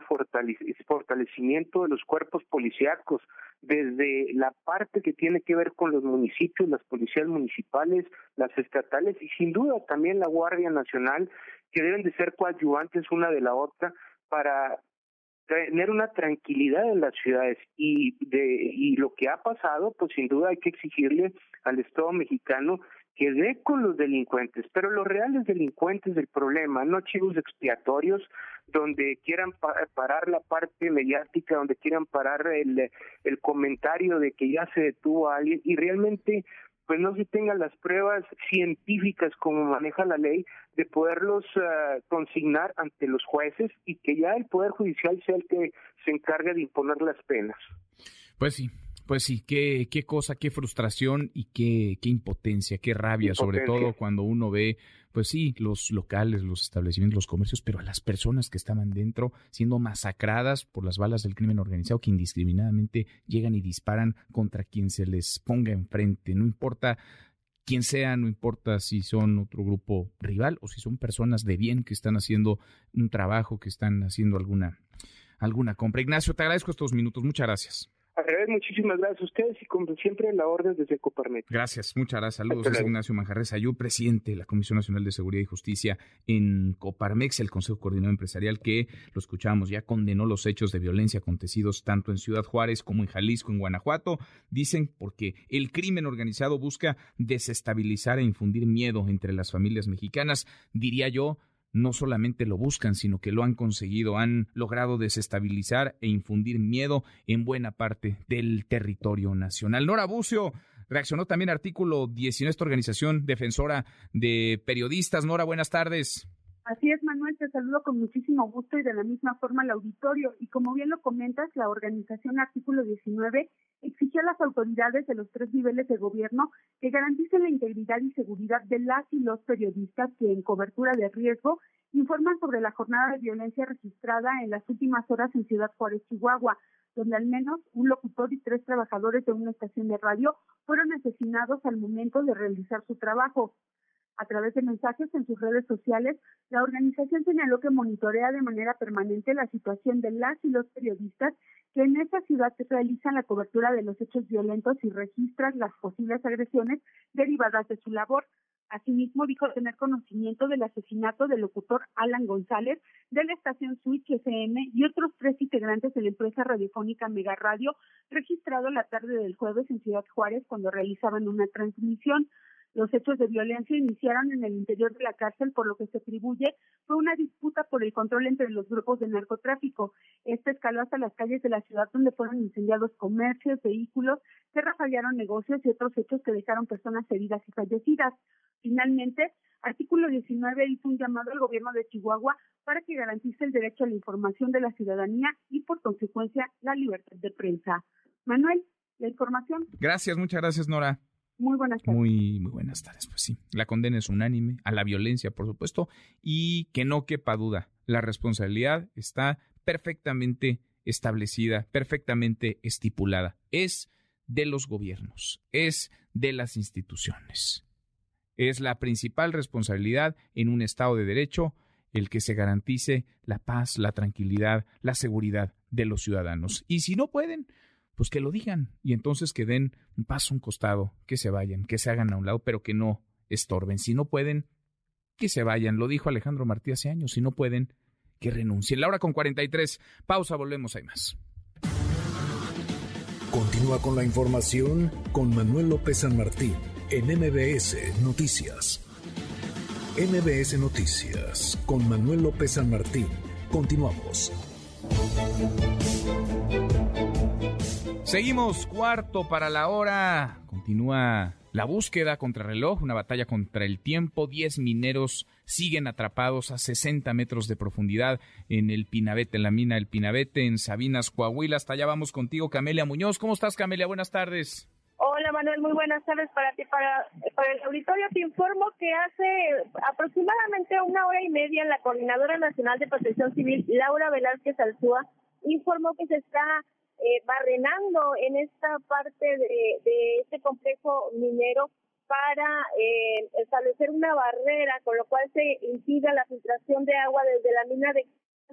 fortalecimiento de los cuerpos policíacos, desde la parte que tiene que ver con los municipios, las policías municipales, las estatales y sin duda también la Guardia Nacional, que deben de ser coadyuvantes una de la otra para tener una tranquilidad en las ciudades. Y de y lo que ha pasado pues sin duda hay que exigirle al Estado mexicano que dé con los delincuentes, pero los reales delincuentes del problema, no chivos expiatorios donde quieran parar la parte mediática, donde quieran parar el, el comentario de que ya se detuvo a alguien y realmente pues no se tengan las pruebas científicas como maneja la ley de poderlos eh, consignar ante los jueces y que ya el Poder Judicial sea el que se encargue de imponer las penas. Pues sí, pues sí, qué, qué cosa, qué frustración y qué, qué impotencia, qué rabia, sobre todo cuando uno ve, pues sí, los locales, los establecimientos, los comercios, pero a las personas que estaban dentro siendo masacradas por las balas del crimen organizado que indiscriminadamente llegan y disparan contra quien se les ponga enfrente. No importa quién sea, no importa si son otro grupo rival o si son personas de bien que están haciendo un trabajo, que están haciendo alguna, alguna compra. Ignacio, te agradezco estos minutos. Muchas gracias muchísimas gracias a ustedes y como siempre la orden desde Coparmex. Gracias, muchas gracias. Saludos. Es Ignacio Manjarres Ayú, presidente de la Comisión Nacional de Seguridad y Justicia en Coparmex, el Consejo Coordinador Empresarial que, lo escuchamos, ya condenó los hechos de violencia acontecidos tanto en Ciudad Juárez como en Jalisco, en Guanajuato. Dicen porque el crimen organizado busca desestabilizar e infundir miedo entre las familias mexicanas. Diría yo, no solamente lo buscan, sino que lo han conseguido, han logrado desestabilizar e infundir miedo en buena parte del territorio nacional. Nora Bucio reaccionó también artículo 19, esta organización defensora de periodistas. Nora, buenas tardes. Así es, Manuel, te saludo con muchísimo gusto y de la misma forma al auditorio. Y como bien lo comentas, la organización Artículo 19 exigió a las autoridades de los tres niveles de gobierno que garanticen la integridad y seguridad de las y los periodistas que en cobertura de riesgo informan sobre la jornada de violencia registrada en las últimas horas en Ciudad Juárez, Chihuahua, donde al menos un locutor y tres trabajadores de una estación de radio fueron asesinados al momento de realizar su trabajo. A través de mensajes en sus redes sociales, la organización señaló que monitorea de manera permanente la situación de las y los periodistas que en esta ciudad realizan la cobertura de los hechos violentos y registran las posibles agresiones derivadas de su labor. Asimismo, dijo tener conocimiento del asesinato del locutor Alan González de la estación Switch FM y otros tres integrantes de la empresa radiofónica Mega Radio, registrado la tarde del jueves en Ciudad Juárez cuando realizaban una transmisión. Los hechos de violencia iniciaron en el interior de la cárcel, por lo que se atribuye fue una disputa por el control entre los grupos de narcotráfico. Este escaló hasta las calles de la ciudad donde fueron incendiados comercios, vehículos, se rafallaron negocios y otros hechos que dejaron personas heridas y fallecidas. Finalmente, artículo 19 hizo un llamado al gobierno de Chihuahua para que garantice el derecho a la información de la ciudadanía y, por consecuencia, la libertad de prensa. Manuel, la información. Gracias, muchas gracias, Nora. Muy buenas tardes. Muy, muy buenas tardes. Pues sí, la condena es unánime a la violencia, por supuesto, y que no quepa duda, la responsabilidad está perfectamente establecida, perfectamente estipulada. Es de los gobiernos, es de las instituciones. Es la principal responsabilidad en un Estado de Derecho el que se garantice la paz, la tranquilidad, la seguridad de los ciudadanos. Y si no pueden, pues que lo digan y entonces que den un paso a un costado, que se vayan, que se hagan a un lado, pero que no estorben. Si no pueden, que se vayan. Lo dijo Alejandro Martí hace años. Si no pueden, que renuncien. La hora con 43. Pausa, volvemos, hay más. Continúa con la información con Manuel López San Martín en MBS Noticias. MBS Noticias con Manuel López San Martín. Continuamos. Seguimos cuarto para la hora. Continúa la búsqueda contra reloj, una batalla contra el tiempo. Diez mineros siguen atrapados a 60 metros de profundidad en el Pinabete, en la mina del Pinabete, en Sabinas, Coahuila. Hasta allá vamos contigo, Camelia Muñoz. ¿Cómo estás, Camelia? Buenas tardes. Hola Manuel, muy buenas tardes para ti, para, para el auditorio. Te informo que hace aproximadamente una hora y media la Coordinadora Nacional de Protección Civil, Laura Velázquez Alzúa, informó que se está eh, barrenando en esta parte de, de este complejo minero para eh, establecer una barrera, con lo cual se impida la filtración de agua desde la mina de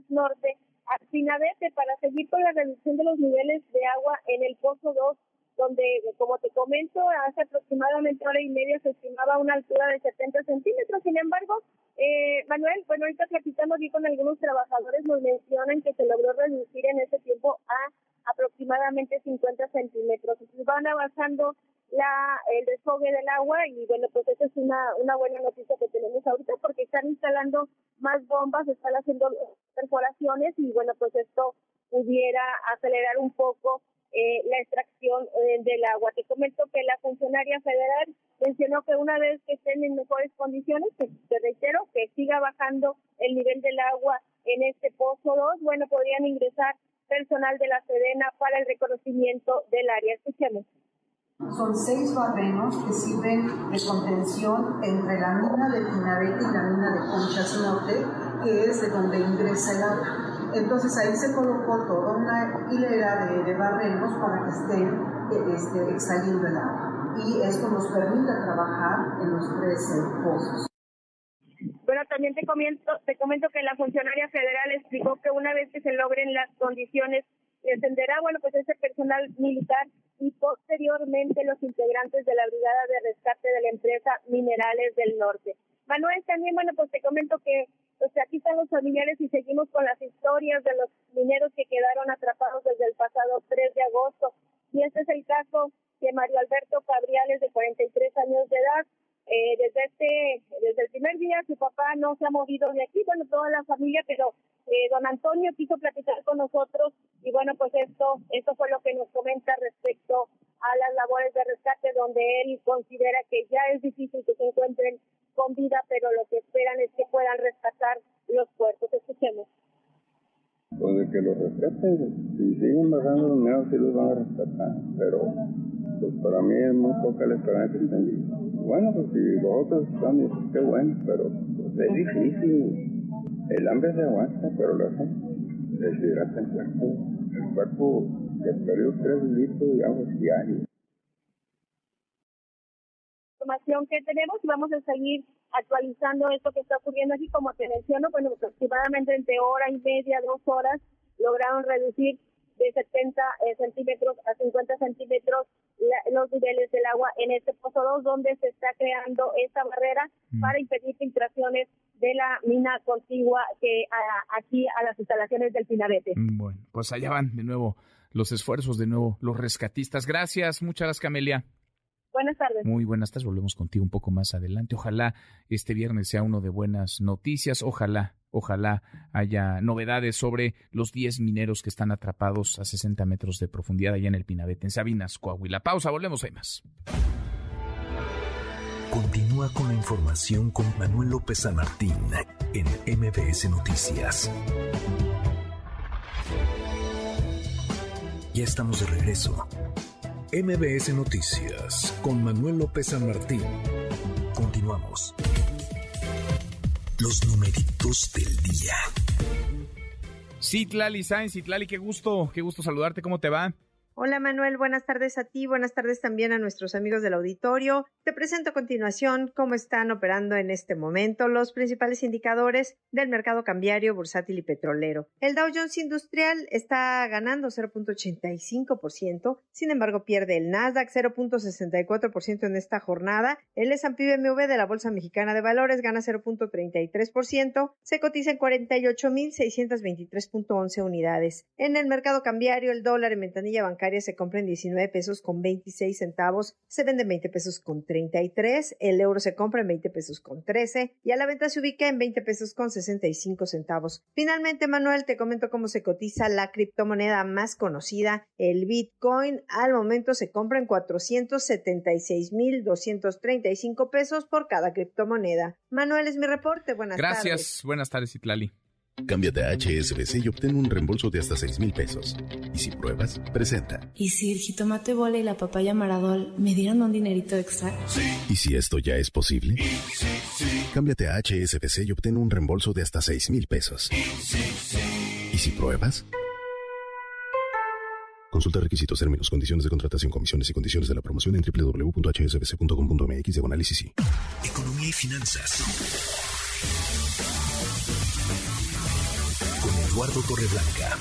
Norte a Pinabete para seguir con la reducción de los niveles de agua en el Pozo 2, donde, como te comento, hace aproximadamente hora y media se estimaba una altura de 70 centímetros. Sin embargo, eh, Manuel, bueno, ahorita platicando aquí con algunos trabajadores, nos mencionan que se logró reducir en ese tiempo a aproximadamente 50 centímetros. Entonces van avanzando la, el desfogue del agua y bueno, pues esa es una, una buena noticia que tenemos ahorita porque están instalando más bombas, están haciendo perforaciones y bueno, pues esto pudiera acelerar un poco eh, la extracción eh, del agua. Te comento que la funcionaria federal mencionó que una vez que estén en mejores condiciones, que te reitero, que siga bajando el nivel del agua en este pozo 2, bueno, podrían ingresar personal de la Sedena para el reconocimiento del área. Escuchemos. Son seis barrenos que sirven de contención entre la mina de Pinabete y la mina de Conchas Norte, que es de donde ingresa el agua. Entonces ahí se colocó toda una hilera de, de barrenos para que estén eh, este, el agua. Y esto nos permite trabajar en los tres pozos. Bueno, también te comento, te comento que la funcionaria federal explicó que una vez que se logren las condiciones, encenderá, bueno, pues ese personal militar y posteriormente los integrantes de la Brigada de Rescate de la empresa Minerales del Norte. Manuel, también, bueno, pues te comento que pues aquí están los familiares y seguimos con las historias de los mineros que quedaron atrapados desde el pasado 3 de agosto. Y este es el caso de Mario Alberto Cabriales, de 43 años de edad, eh, desde este, desde el primer día su papá no se ha movido de aquí, bueno, toda la familia, pero eh, don Antonio quiso platicar con nosotros y bueno, pues esto, esto fue lo que nos comenta respecto a las labores de rescate, donde él considera que ya es difícil que se encuentren con vida, pero lo que esperan es que puedan rescatar los cuerpos. Escuchemos. Pues de que los rescaten, si siguen bajando los medios, sí los van a rescatar, pero pues para mí es muy poca la esperanza que. Bueno, pues si los otros están, qué bueno, pero pues, es difícil. El hambre se aguanta, pero lo hacen. Deshidrata el cuerpo. El cuerpo perdió tres litros de agua diario. Información que tenemos y vamos a seguir actualizando esto que está ocurriendo aquí. Como te menciono, bueno, aproximadamente entre hora y media, dos horas, lograron reducir de 70 eh, centímetros a 50 centímetros los niveles del agua en este pozo 2, donde se está creando esta barrera mm. para impedir filtraciones de la mina contigua que aquí a las instalaciones del Pinabete. Mm, bueno, pues allá van de nuevo los esfuerzos, de nuevo los rescatistas. Gracias, muchas gracias, Camelia. Buenas tardes. Muy buenas tardes. Volvemos contigo un poco más adelante. Ojalá este viernes sea uno de buenas noticias. Ojalá, ojalá haya novedades sobre los 10 mineros que están atrapados a 60 metros de profundidad allá en el Pinabete, en Sabinas, Coahuila. Pausa, volvemos, hay más. Continúa con la información con Manuel López San Martín en MBS Noticias. Ya estamos de regreso. MBS Noticias con Manuel López San Martín. Continuamos. Los numeritos del día. Citlali Sainz, Citlali, qué gusto, qué gusto saludarte, ¿cómo te va? Hola Manuel, buenas tardes a ti, buenas tardes también a nuestros amigos del auditorio. Te presento a continuación cómo están operando en este momento los principales indicadores del mercado cambiario, bursátil y petrolero. El Dow Jones Industrial está ganando 0.85%, sin embargo pierde el Nasdaq 0.64% en esta jornada. El S&P BMW de la Bolsa Mexicana de Valores gana 0.33%, se cotiza en 48.623.11 unidades. En el mercado cambiario, el dólar en ventanilla bancaria se compra en 19 pesos con 26 centavos, se vende en 20 pesos con 33, el euro se compra en 20 pesos con 13 y a la venta se ubica en 20 pesos con 65 centavos. Finalmente, Manuel, te comento cómo se cotiza la criptomoneda más conocida, el Bitcoin. Al momento se compra en 476.235 pesos por cada criptomoneda. Manuel, es mi reporte. Buenas Gracias. tardes. Gracias. Buenas tardes, Itlali. Cámbiate a HSBC y obtén un reembolso de hasta 6 mil pesos. Y si pruebas, presenta. ¿Y si el jitomate bola y la papaya maradol me dieran un dinerito extra? ¿Y si esto ya es posible? Cámbiate a HSBC y obtén un reembolso de hasta 6 mil pesos. ¿Y si pruebas? Consulta requisitos, términos, condiciones de contratación, comisiones y condiciones de la promoción en www.hsbc.com.mx. Economía y finanzas. Eduardo Torreblanca.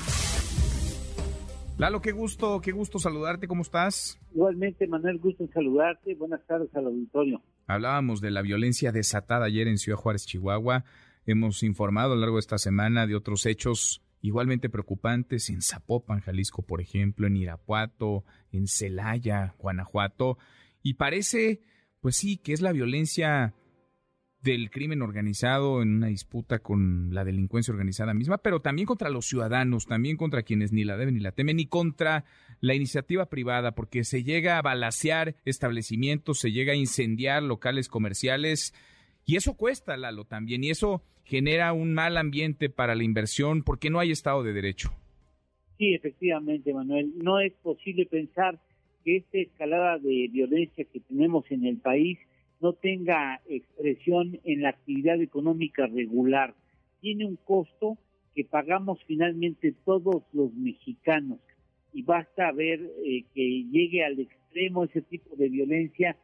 Lalo, qué gusto, qué gusto saludarte, ¿cómo estás? Igualmente, Manuel, gusto en saludarte. Buenas tardes al auditorio. Hablábamos de la violencia desatada ayer en Ciudad Juárez, Chihuahua. Hemos informado a lo largo de esta semana de otros hechos igualmente preocupantes en Zapopan, Jalisco, por ejemplo, en Irapuato, en Celaya, Guanajuato. Y parece, pues sí, que es la violencia del crimen organizado en una disputa con la delincuencia organizada misma, pero también contra los ciudadanos, también contra quienes ni la deben ni la temen, ni contra la iniciativa privada, porque se llega a balasear establecimientos, se llega a incendiar locales comerciales, y eso cuesta, Lalo, también, y eso genera un mal ambiente para la inversión, porque no hay Estado de Derecho. Sí, efectivamente, Manuel, no es posible pensar que esta escalada de violencia que tenemos en el país no tenga expresión en la actividad económica regular. Tiene un costo que pagamos finalmente todos los mexicanos y basta ver eh, que llegue al extremo ese tipo de violencia,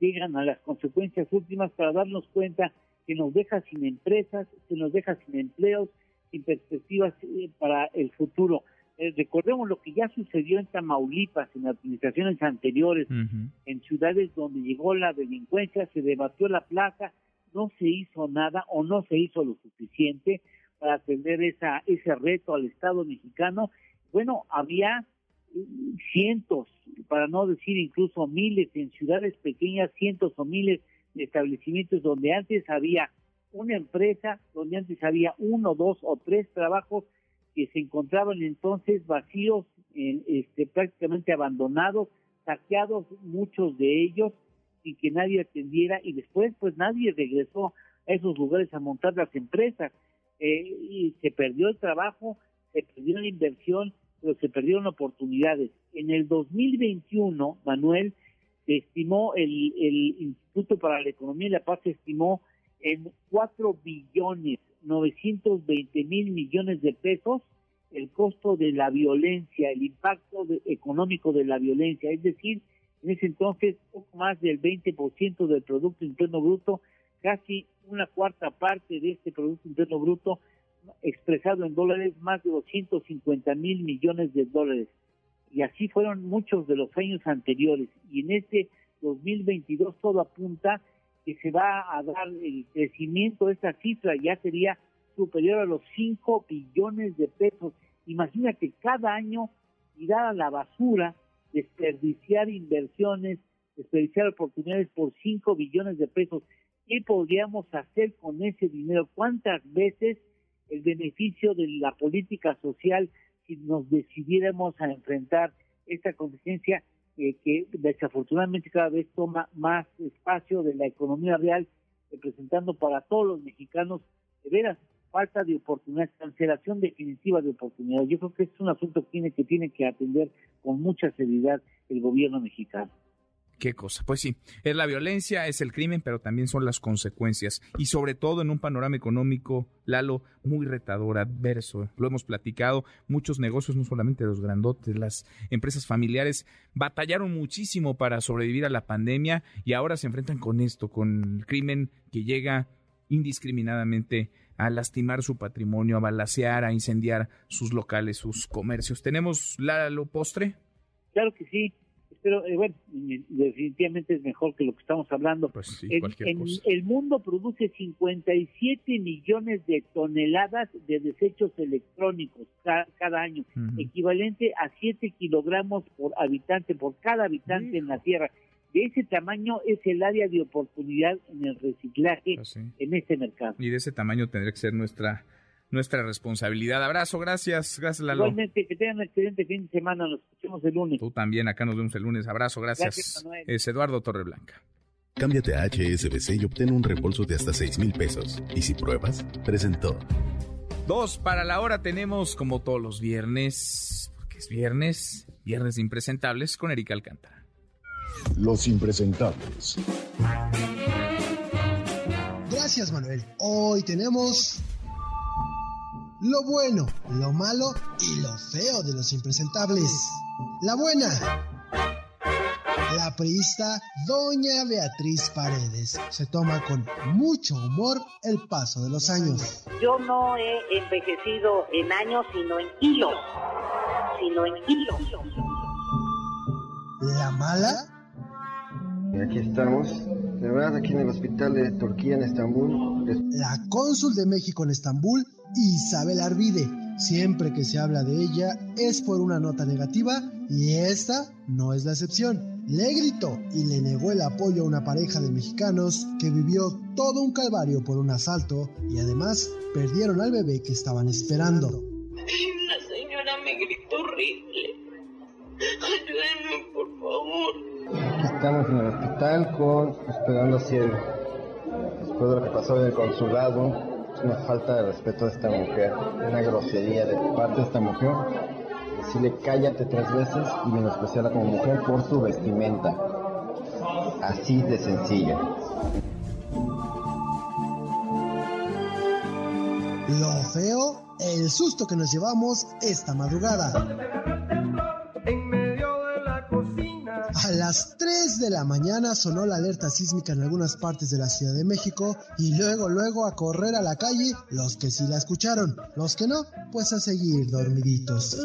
llegan a las consecuencias últimas para darnos cuenta que nos deja sin empresas, que nos deja sin empleos, sin perspectivas eh, para el futuro. Eh, recordemos lo que ya sucedió en Tamaulipas, en administraciones anteriores, en ciudades donde llegó la delincuencia, se debatió la plaza, no se hizo nada o no se hizo lo suficiente para atender esa, ese reto al Estado mexicano. Bueno, había mm, cientos, para no decir incluso miles, en ciudades pequeñas, cientos o miles de establecimientos donde antes había una empresa, donde antes había uno, dos o tres trabajos que se encontraban entonces vacíos, este, prácticamente abandonados, saqueados muchos de ellos y que nadie atendiera y después pues nadie regresó a esos lugares a montar las empresas eh, y se perdió el trabajo, se perdió la inversión, pero se perdieron oportunidades. En el 2021, Manuel, se estimó, el, el Instituto para la Economía y la Paz estimó en 4 billones 920 mil millones de pesos el costo de la violencia, el impacto económico de la violencia, es decir, en ese entonces poco más del 20% del Producto Interno Bruto, casi una cuarta parte de este Producto Interno Bruto expresado en dólares, más de 250 mil millones de dólares. Y así fueron muchos de los años anteriores. Y en este 2022 todo apunta que se va a dar el crecimiento esta cifra, ya sería superior a los 5 billones de pesos. Imagínate cada año tirar a la basura, desperdiciar inversiones, desperdiciar oportunidades por 5 billones de pesos. ¿Qué podríamos hacer con ese dinero? ¿Cuántas veces el beneficio de la política social si nos decidiéramos a enfrentar esta contingencia eh, que desafortunadamente cada vez toma más espacio de la economía real, representando para todos los mexicanos de veras falta de oportunidades, cancelación definitiva de oportunidades. Yo creo que es un asunto que tiene que, tiene que atender con mucha seriedad el gobierno mexicano. Qué cosa. Pues sí, es la violencia, es el crimen, pero también son las consecuencias. Y sobre todo en un panorama económico, Lalo, muy retador, adverso. Lo hemos platicado, muchos negocios, no solamente los grandotes, las empresas familiares, batallaron muchísimo para sobrevivir a la pandemia y ahora se enfrentan con esto, con el crimen que llega indiscriminadamente a lastimar su patrimonio, a balasear, a incendiar sus locales, sus comercios. ¿Tenemos Lalo postre? Claro que sí pero eh, bueno, definitivamente es mejor que lo que estamos hablando. Pues el mundo produce 57 millones de toneladas de desechos electrónicos cada, año, equivalente a 7 kilogramos por habitante, por cada habitante en la Tierra. De ese tamaño es el área de oportunidad en el reciclaje pues en este mercado. Y de ese tamaño tendría que ser nuestra nuestra responsabilidad. Abrazo, gracias, gracias Lalo. Igualmente, que tengan un excelente fin de semana, nos escuchamos el lunes. Tú también, acá nos vemos el lunes. Abrazo, gracias. es Eduardo Torreblanca. Cámbiate a HSBC y obtén un reembolso de hasta 6 mil pesos. Y si pruebas, presentó. Dos para la hora tenemos, como todos los viernes, porque es viernes, viernes impresentables con Erika Alcántara. Los impresentables. Gracias, Manuel. Hoy tenemos lo bueno, lo malo y lo feo de los impresentables. La buena. La priista Doña Beatriz Paredes se toma con mucho humor el paso de los años. Yo no he envejecido en años, sino en kilos. Sino en kilos. La mala. Aquí estamos, de verdad, aquí en el hospital de Turquía en Estambul. La cónsul de México en Estambul Isabel Arvide. Siempre que se habla de ella es por una nota negativa y esta no es la excepción. Le gritó y le negó el apoyo a una pareja de mexicanos que vivió todo un calvario por un asalto y además perdieron al bebé que estaban esperando. La señora me gritó horrible. Ayúdenme, por favor. Aquí estamos en el hospital con esperando así después de lo que pasó en el consulado una falta de respeto a esta mujer, una grosería de parte de esta mujer. Decirle cállate tres veces y menospreciarla como mujer por su vestimenta. Así de sencilla. Lo feo, el susto que nos llevamos esta madrugada. Las 3 de la mañana sonó la alerta sísmica en algunas partes de la Ciudad de México y luego, luego a correr a la calle los que sí la escucharon, los que no, pues a seguir dormiditos.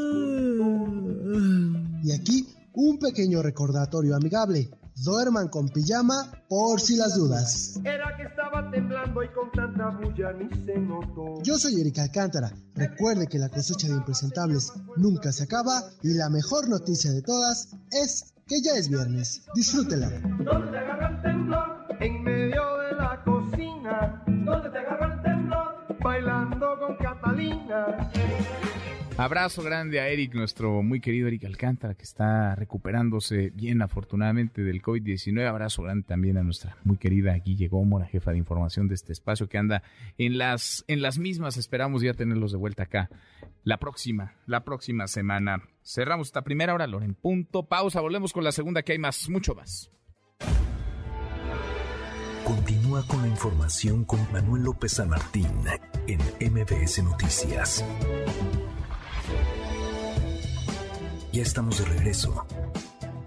Y aquí un pequeño recordatorio amigable. Duerman con pijama por si las dudas. Era que estaba temblando y con tanta bulla ni se notó. Yo soy Erika Alcántara. Recuerde que la cosecha de impresentables nunca se acaba y la mejor noticia de todas es que ya es viernes. Disfrútela. ¿Dónde te agarra el temblor? En medio de la cocina. ¿Dónde te agarra el temblor? Bailando con Catalina. Abrazo grande a Eric, nuestro muy querido Eric Alcántara, que está recuperándose bien afortunadamente del COVID-19. Abrazo grande también a nuestra muy querida Guille Gómora, jefa de información de este espacio, que anda en las, en las mismas. Esperamos ya tenerlos de vuelta acá la próxima, la próxima semana. Cerramos esta primera hora, Loren. Punto, pausa, volvemos con la segunda, que hay más, mucho más. Continúa con la información con Manuel López San Martín en MBS Noticias. Ya estamos de regreso.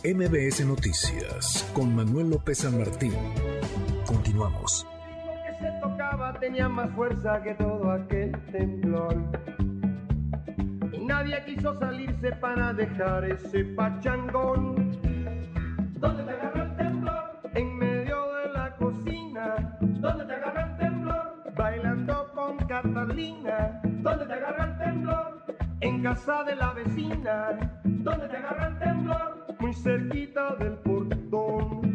MBS Noticias con Manuel López San Martín. Continuamos. Lo que se tocaba tenía más fuerza que todo aquel temblor. Nadie quiso salirse para dejar ese pachangón. ¿Dónde te agarró el temblor? En medio de la cocina. ¿Dónde te agarró el temblor? Bailando con Catalina. ¿Dónde te agarró el temblor? En casa de la vecina. ¿Dónde te agarra el temblor? Muy cerquita del portón.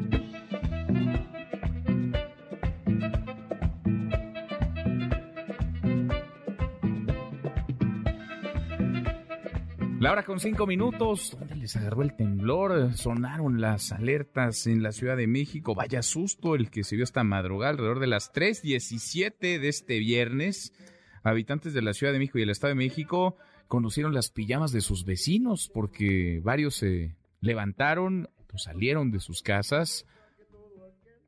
La hora con cinco minutos, ¿dónde les agarró el temblor? Sonaron las alertas en la Ciudad de México. Vaya susto el que se vio esta madrugada, alrededor de las 3.17 de este viernes. Habitantes de la Ciudad de México y el Estado de México conocieron las pijamas de sus vecinos porque varios se levantaron, salieron de sus casas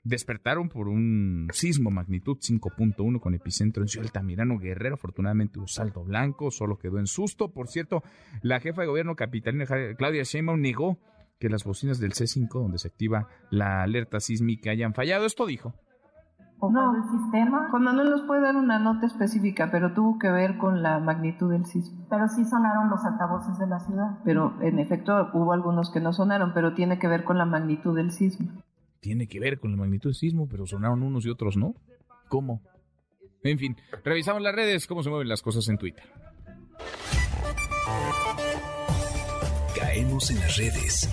despertaron por un sismo magnitud 5.1 con epicentro en Ciudad Altamirano Guerrero. Afortunadamente hubo saldo blanco, solo quedó en susto. Por cierto, la jefa de gobierno capitalina Claudia Sheinbaum negó que las bocinas del C5 donde se activa la alerta sísmica hayan fallado. Esto dijo. No, el sistema. Juan Manuel nos puede dar una nota específica, pero tuvo que ver con la magnitud del sismo. Pero sí sonaron los altavoces de la ciudad. Pero en efecto hubo algunos que no sonaron, pero tiene que ver con la magnitud del sismo tiene que ver con la magnitud del sismo, pero sonaron unos y otros no. ¿Cómo? En fin, revisamos las redes, cómo se mueven las cosas en Twitter. Caemos en las redes.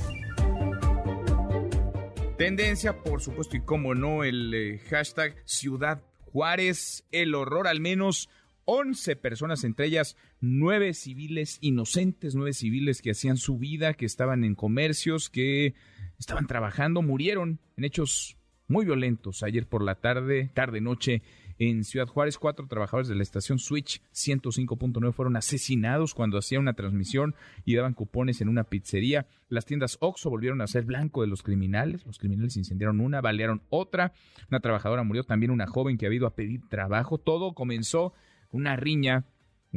Tendencia, por supuesto, y cómo no, el eh, hashtag Ciudad Juárez, el horror, al menos 11 personas, entre ellas nueve civiles inocentes, nueve civiles que hacían su vida, que estaban en comercios, que estaban trabajando, murieron en hechos muy violentos ayer por la tarde, tarde-noche en Ciudad Juárez. Cuatro trabajadores de la estación Switch 105.9 fueron asesinados cuando hacían una transmisión y daban cupones en una pizzería. Las tiendas Oxxo volvieron a ser blanco de los criminales. Los criminales incendiaron una, balearon otra. Una trabajadora murió, también una joven que había ido a pedir trabajo. Todo comenzó una riña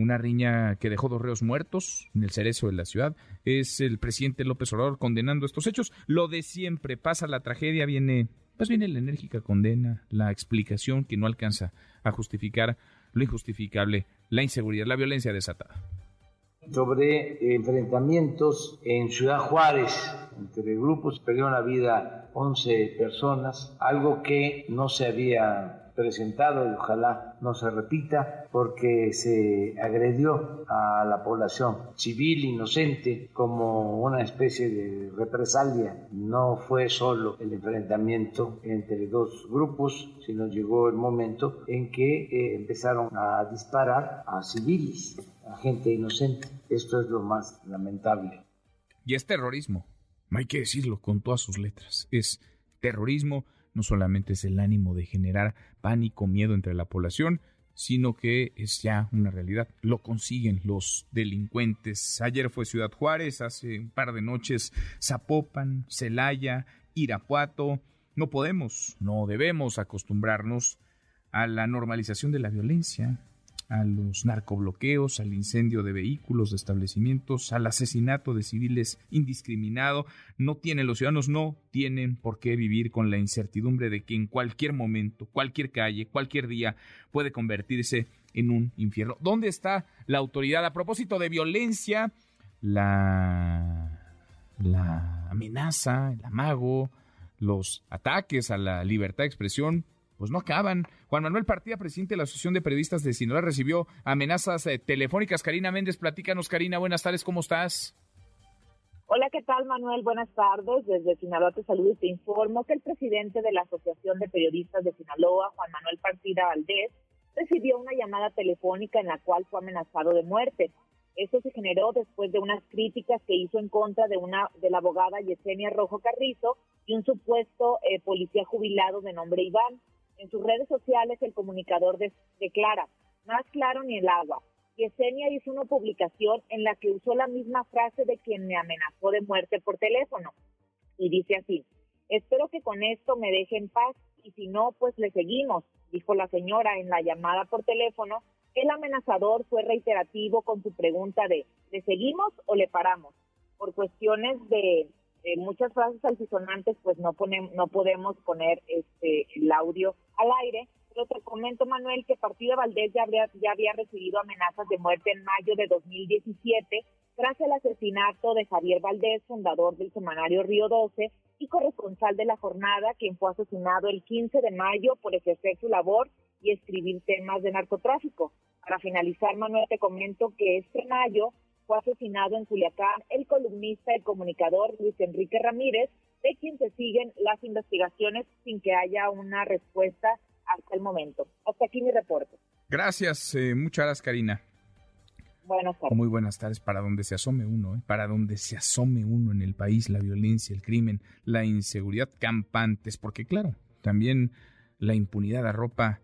una riña que dejó dos reos muertos en el cerezo de la ciudad. Es el presidente López Obrador condenando estos hechos. Lo de siempre, pasa la tragedia, viene, pues viene la enérgica condena, la explicación que no alcanza a justificar lo injustificable, la inseguridad, la violencia desatada. Sobre enfrentamientos en Ciudad Juárez, entre grupos, perdieron la vida 11 personas, algo que no se había presentado y ojalá no se repita porque se agredió a la población civil inocente como una especie de represalia. No fue solo el enfrentamiento entre dos grupos, sino llegó el momento en que eh, empezaron a disparar a civiles, a gente inocente. Esto es lo más lamentable. Y es terrorismo, hay que decirlo con todas sus letras, es terrorismo no solamente es el ánimo de generar pánico, miedo entre la población, sino que es ya una realidad. Lo consiguen los delincuentes. Ayer fue Ciudad Juárez, hace un par de noches Zapopan, Celaya, Irapuato. No podemos, no debemos acostumbrarnos a la normalización de la violencia, a los narcobloqueos, al incendio de vehículos, de establecimientos, al asesinato de civiles indiscriminado. No tienen, los ciudadanos no tienen por qué vivir con la incertidumbre de que en cualquier momento, cualquier calle, cualquier día puede convertirse en un infierno. ¿Dónde está la autoridad? A propósito de violencia, la, la amenaza, el amago, los ataques a la libertad de expresión pues no acaban. Juan Manuel Partida, presidente de la Asociación de Periodistas de Sinaloa, recibió amenazas eh, telefónicas. Karina Méndez, platícanos, Karina, buenas tardes, ¿cómo estás? Hola, ¿qué tal, Manuel? Buenas tardes. Desde Sinaloa te saludo y te informo que el presidente de la Asociación de Periodistas de Sinaloa, Juan Manuel Partida Valdés, recibió una llamada telefónica en la cual fue amenazado de muerte. Esto se generó después de unas críticas que hizo en contra de una de la abogada Yesenia Rojo Carrizo y un supuesto eh, policía jubilado de nombre Iván. En sus redes sociales el comunicador declara, más claro ni el agua. Yesenia hizo una publicación en la que usó la misma frase de quien me amenazó de muerte por teléfono. Y dice así, espero que con esto me deje en paz y si no, pues le seguimos, dijo la señora en la llamada por teléfono. El amenazador fue reiterativo con su pregunta de, ¿le seguimos o le paramos? Por cuestiones de eh, muchas frases altisonantes, pues no ponemos, no podemos poner este el audio al aire. Pero te comento, Manuel, que Partido Valdés ya ya había recibido amenazas de muerte en mayo de 2017 tras el asesinato de Javier Valdés, fundador del semanario Río 12 y corresponsal de la jornada, quien fue asesinado el 15 de mayo por ejercer su labor y escribir temas de narcotráfico. Para finalizar, Manuel, te comento que este mayo fue asesinado en Culiacán el columnista y comunicador Luis Enrique Ramírez, de quien se siguen las investigaciones sin que haya una respuesta hasta el momento. Hasta aquí mi reporte. Gracias, eh, muchas gracias, Karina. Buenas tardes. Muy buenas tardes. Para donde se asome uno, ¿eh? para donde se asome uno en el país, la violencia, el crimen, la inseguridad campantes, porque claro, también la impunidad arropa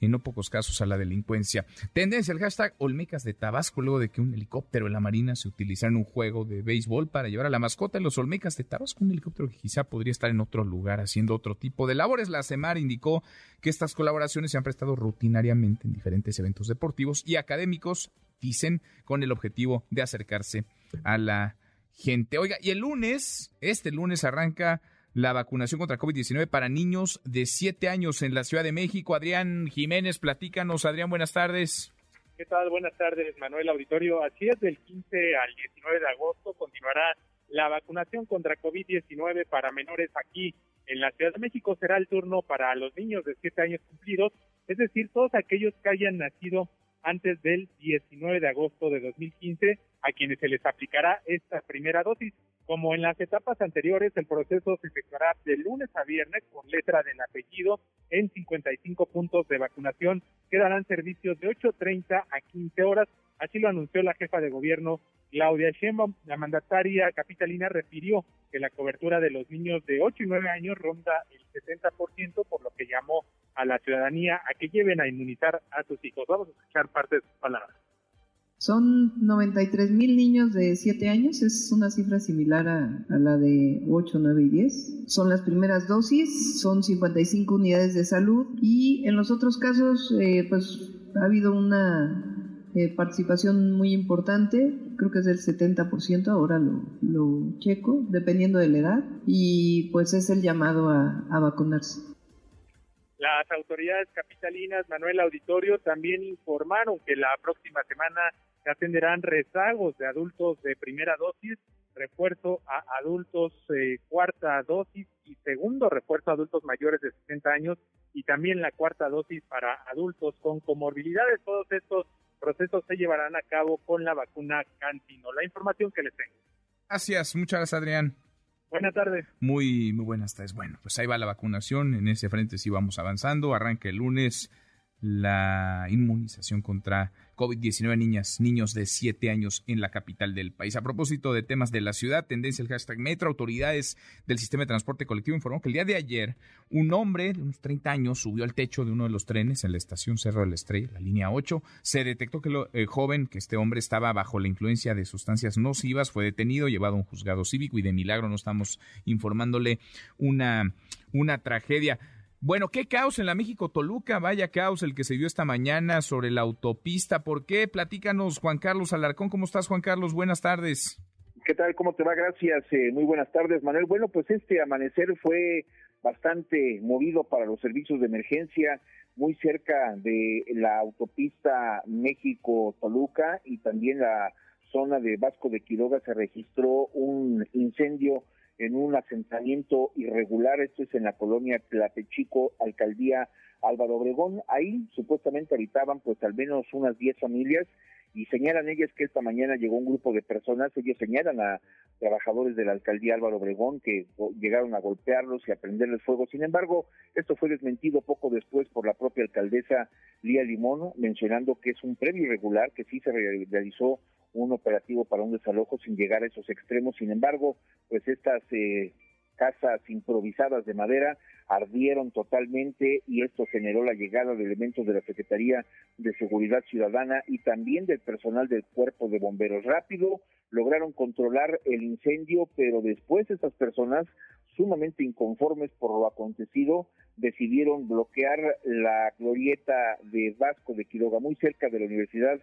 en no pocos casos a la delincuencia. Tendencia el hashtag Olmecas de Tabasco, luego de que un helicóptero de la Marina se utilizara en un juego de béisbol para llevar a la mascota en los Olmecas de Tabasco, un helicóptero que quizá podría estar en otro lugar haciendo otro tipo de labores. La CEMAR indicó que estas colaboraciones se han prestado rutinariamente en diferentes eventos deportivos y académicos, dicen, con el objetivo de acercarse a la gente. Oiga, y el lunes, este lunes arranca la vacunación contra COVID-19 para niños de 7 años en la Ciudad de México. Adrián Jiménez, platícanos. Adrián, buenas tardes. ¿Qué tal? Buenas tardes, Manuel Auditorio. Así es, del 15 al 19 de agosto continuará la vacunación contra COVID-19 para menores aquí en la Ciudad de México. Será el turno para los niños de 7 años cumplidos, es decir, todos aquellos que hayan nacido antes del 19 de agosto de 2015, a quienes se les aplicará esta primera dosis. Como en las etapas anteriores, el proceso se efectuará de lunes a viernes por letra del apellido en 55 puntos de vacunación que darán servicios de 8.30 a 15 horas. Así lo anunció la jefa de gobierno Claudia Sheinbaum. La mandataria capitalina refirió que la cobertura de los niños de 8 y 9 años ronda el 70%, por lo que llamó a la ciudadanía a que lleven a inmunizar a sus hijos. Vamos a escuchar parte de sus palabras. Son 93 mil niños de 7 años, es una cifra similar a, la de 8, 9 y 10. Son las primeras dosis, son 55 unidades de salud y en los otros casos eh, pues ha habido una eh, participación muy importante, creo que es del 70%, ahora lo, lo, checo, dependiendo de la edad, y pues es el llamado a, a vacunarse. Las autoridades capitalinas, Manuel Auditorio, también informaron que la próxima semana se atenderán rezagos de adultos de primera dosis, refuerzo a adultos eh, cuarta dosis y segundo refuerzo a adultos mayores de 60 años y también la cuarta dosis para adultos con comorbilidades. Todos estos procesos se llevarán a cabo con la vacuna Cantino. La información que les tengo. Gracias, muchas gracias Adrián. Buenas tardes. Muy, muy buenas tardes. Bueno, pues ahí va la vacunación. En ese frente sí vamos avanzando. Arranca el lunes la inmunización contra COVID-19 niñas, niños de 7 años en la capital del país. A propósito de temas de la ciudad, tendencia el hashtag Metro, autoridades del sistema de transporte colectivo informó que el día de ayer un hombre de unos 30 años subió al techo de uno de los trenes en la estación Cerro de la Estrella, la línea 8. Se detectó que el joven, que este hombre estaba bajo la influencia de sustancias nocivas, fue detenido, llevado a un juzgado cívico y de milagro no estamos informándole una, una tragedia. Bueno, qué caos en la México-Toluca, vaya caos el que se dio esta mañana sobre la autopista. ¿Por qué? Platícanos, Juan Carlos Alarcón. ¿Cómo estás, Juan Carlos? Buenas tardes. ¿Qué tal? ¿Cómo te va? Gracias. Eh, muy buenas tardes, Manuel. Bueno, pues este amanecer fue bastante movido para los servicios de emergencia, muy cerca de la autopista México-Toluca y también la zona de Vasco de Quiroga se registró un incendio en un asentamiento irregular, esto es en la colonia Tlatechico, alcaldía Álvaro Obregón. Ahí supuestamente habitaban pues al menos unas 10 familias y señalan ellas que esta mañana llegó un grupo de personas, ellos señalan a trabajadores de la alcaldía Álvaro Obregón que llegaron a golpearlos y a prenderles fuego. Sin embargo, esto fue desmentido poco después por la propia alcaldesa Lía Limón, mencionando que es un premio irregular, que sí se realizó un operativo para un desalojo sin llegar a esos extremos. Sin embargo, pues estas eh, casas improvisadas de madera ardieron totalmente y esto generó la llegada de elementos de la Secretaría de Seguridad Ciudadana y también del personal del Cuerpo de Bomberos. Rápido lograron controlar el incendio, pero después estas personas, sumamente inconformes por lo acontecido, decidieron bloquear la glorieta de Vasco de Quiroga, muy cerca de la Universidad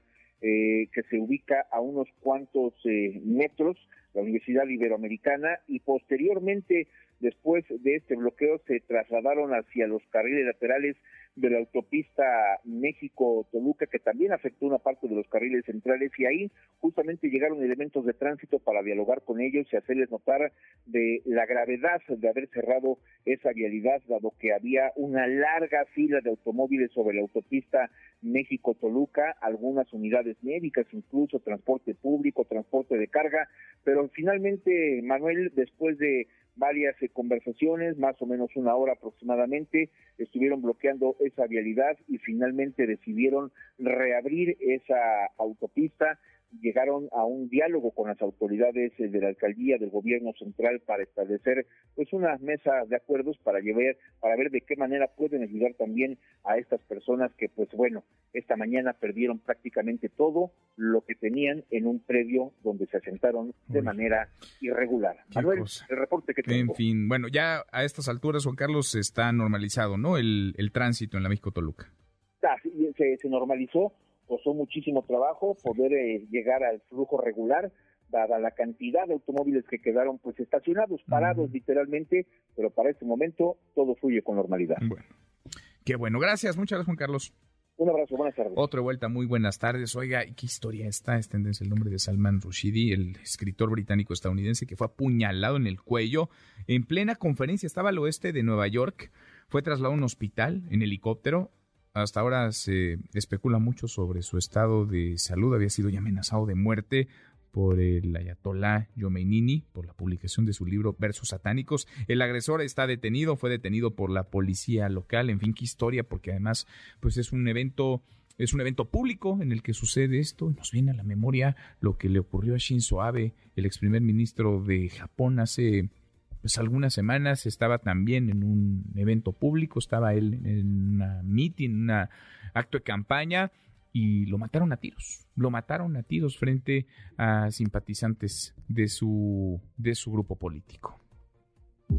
eh, que se ubica a unos cuantos eh, metros, la Universidad Iberoamericana, y posteriormente, después de este bloqueo, se trasladaron hacia los carriles laterales de la autopista México-Toluca, que también afectó una parte de los carriles centrales, y ahí justamente llegaron elementos de tránsito para dialogar con ellos y hacerles notar de la gravedad de haber cerrado esa vialidad, dado que había una larga fila de automóviles sobre la autopista México-Toluca, algunas unidades médicas, incluso transporte público, transporte de carga, pero finalmente, Manuel, después de varias eh, conversaciones, más o menos una hora aproximadamente, estuvieron bloqueando esa vialidad y finalmente decidieron reabrir esa autopista llegaron a un diálogo con las autoridades eh, de la alcaldía del gobierno central para establecer pues una mesa de acuerdos para llevar para ver de qué manera pueden ayudar también a estas personas que pues bueno esta mañana perdieron prácticamente todo lo que tenían en un predio donde se asentaron de manera irregular. Manuel, el reporte que tengo. En fin, bueno, ya a estas alturas, Juan Carlos, está normalizado, ¿no? El, el tránsito en la México-Toluca. se, se normalizó, costó muchísimo trabajo poder eh, llegar al flujo regular dada la cantidad de automóviles que quedaron pues estacionados, parados literalmente, pero para este momento todo fluye con normalidad. Bueno, qué bueno, gracias, muchas gracias Juan Carlos. Un abrazo, buenas tardes. Otra vuelta, muy buenas tardes. Oiga, ¿qué historia está? Es tendencia el nombre de Salman Rushdie, el escritor británico-estadounidense que fue apuñalado en el cuello en plena conferencia. Estaba al oeste de Nueva York, fue trasladado a un hospital en helicóptero. Hasta ahora se especula mucho sobre su estado de salud. Había sido ya amenazado de muerte por el ayatolá Yomeinini por la publicación de su libro Versos satánicos. El agresor está detenido, fue detenido por la policía local. En fin, qué historia, porque además pues es un evento es un evento público en el que sucede esto. Nos viene a la memoria lo que le ocurrió a Shinzo Abe, el ex primer ministro de Japón, hace pues algunas semanas. Estaba también en un evento público, estaba él en una meeting, un acto de campaña y lo mataron a tiros. Lo mataron a tiros frente a simpatizantes de su, de su grupo político.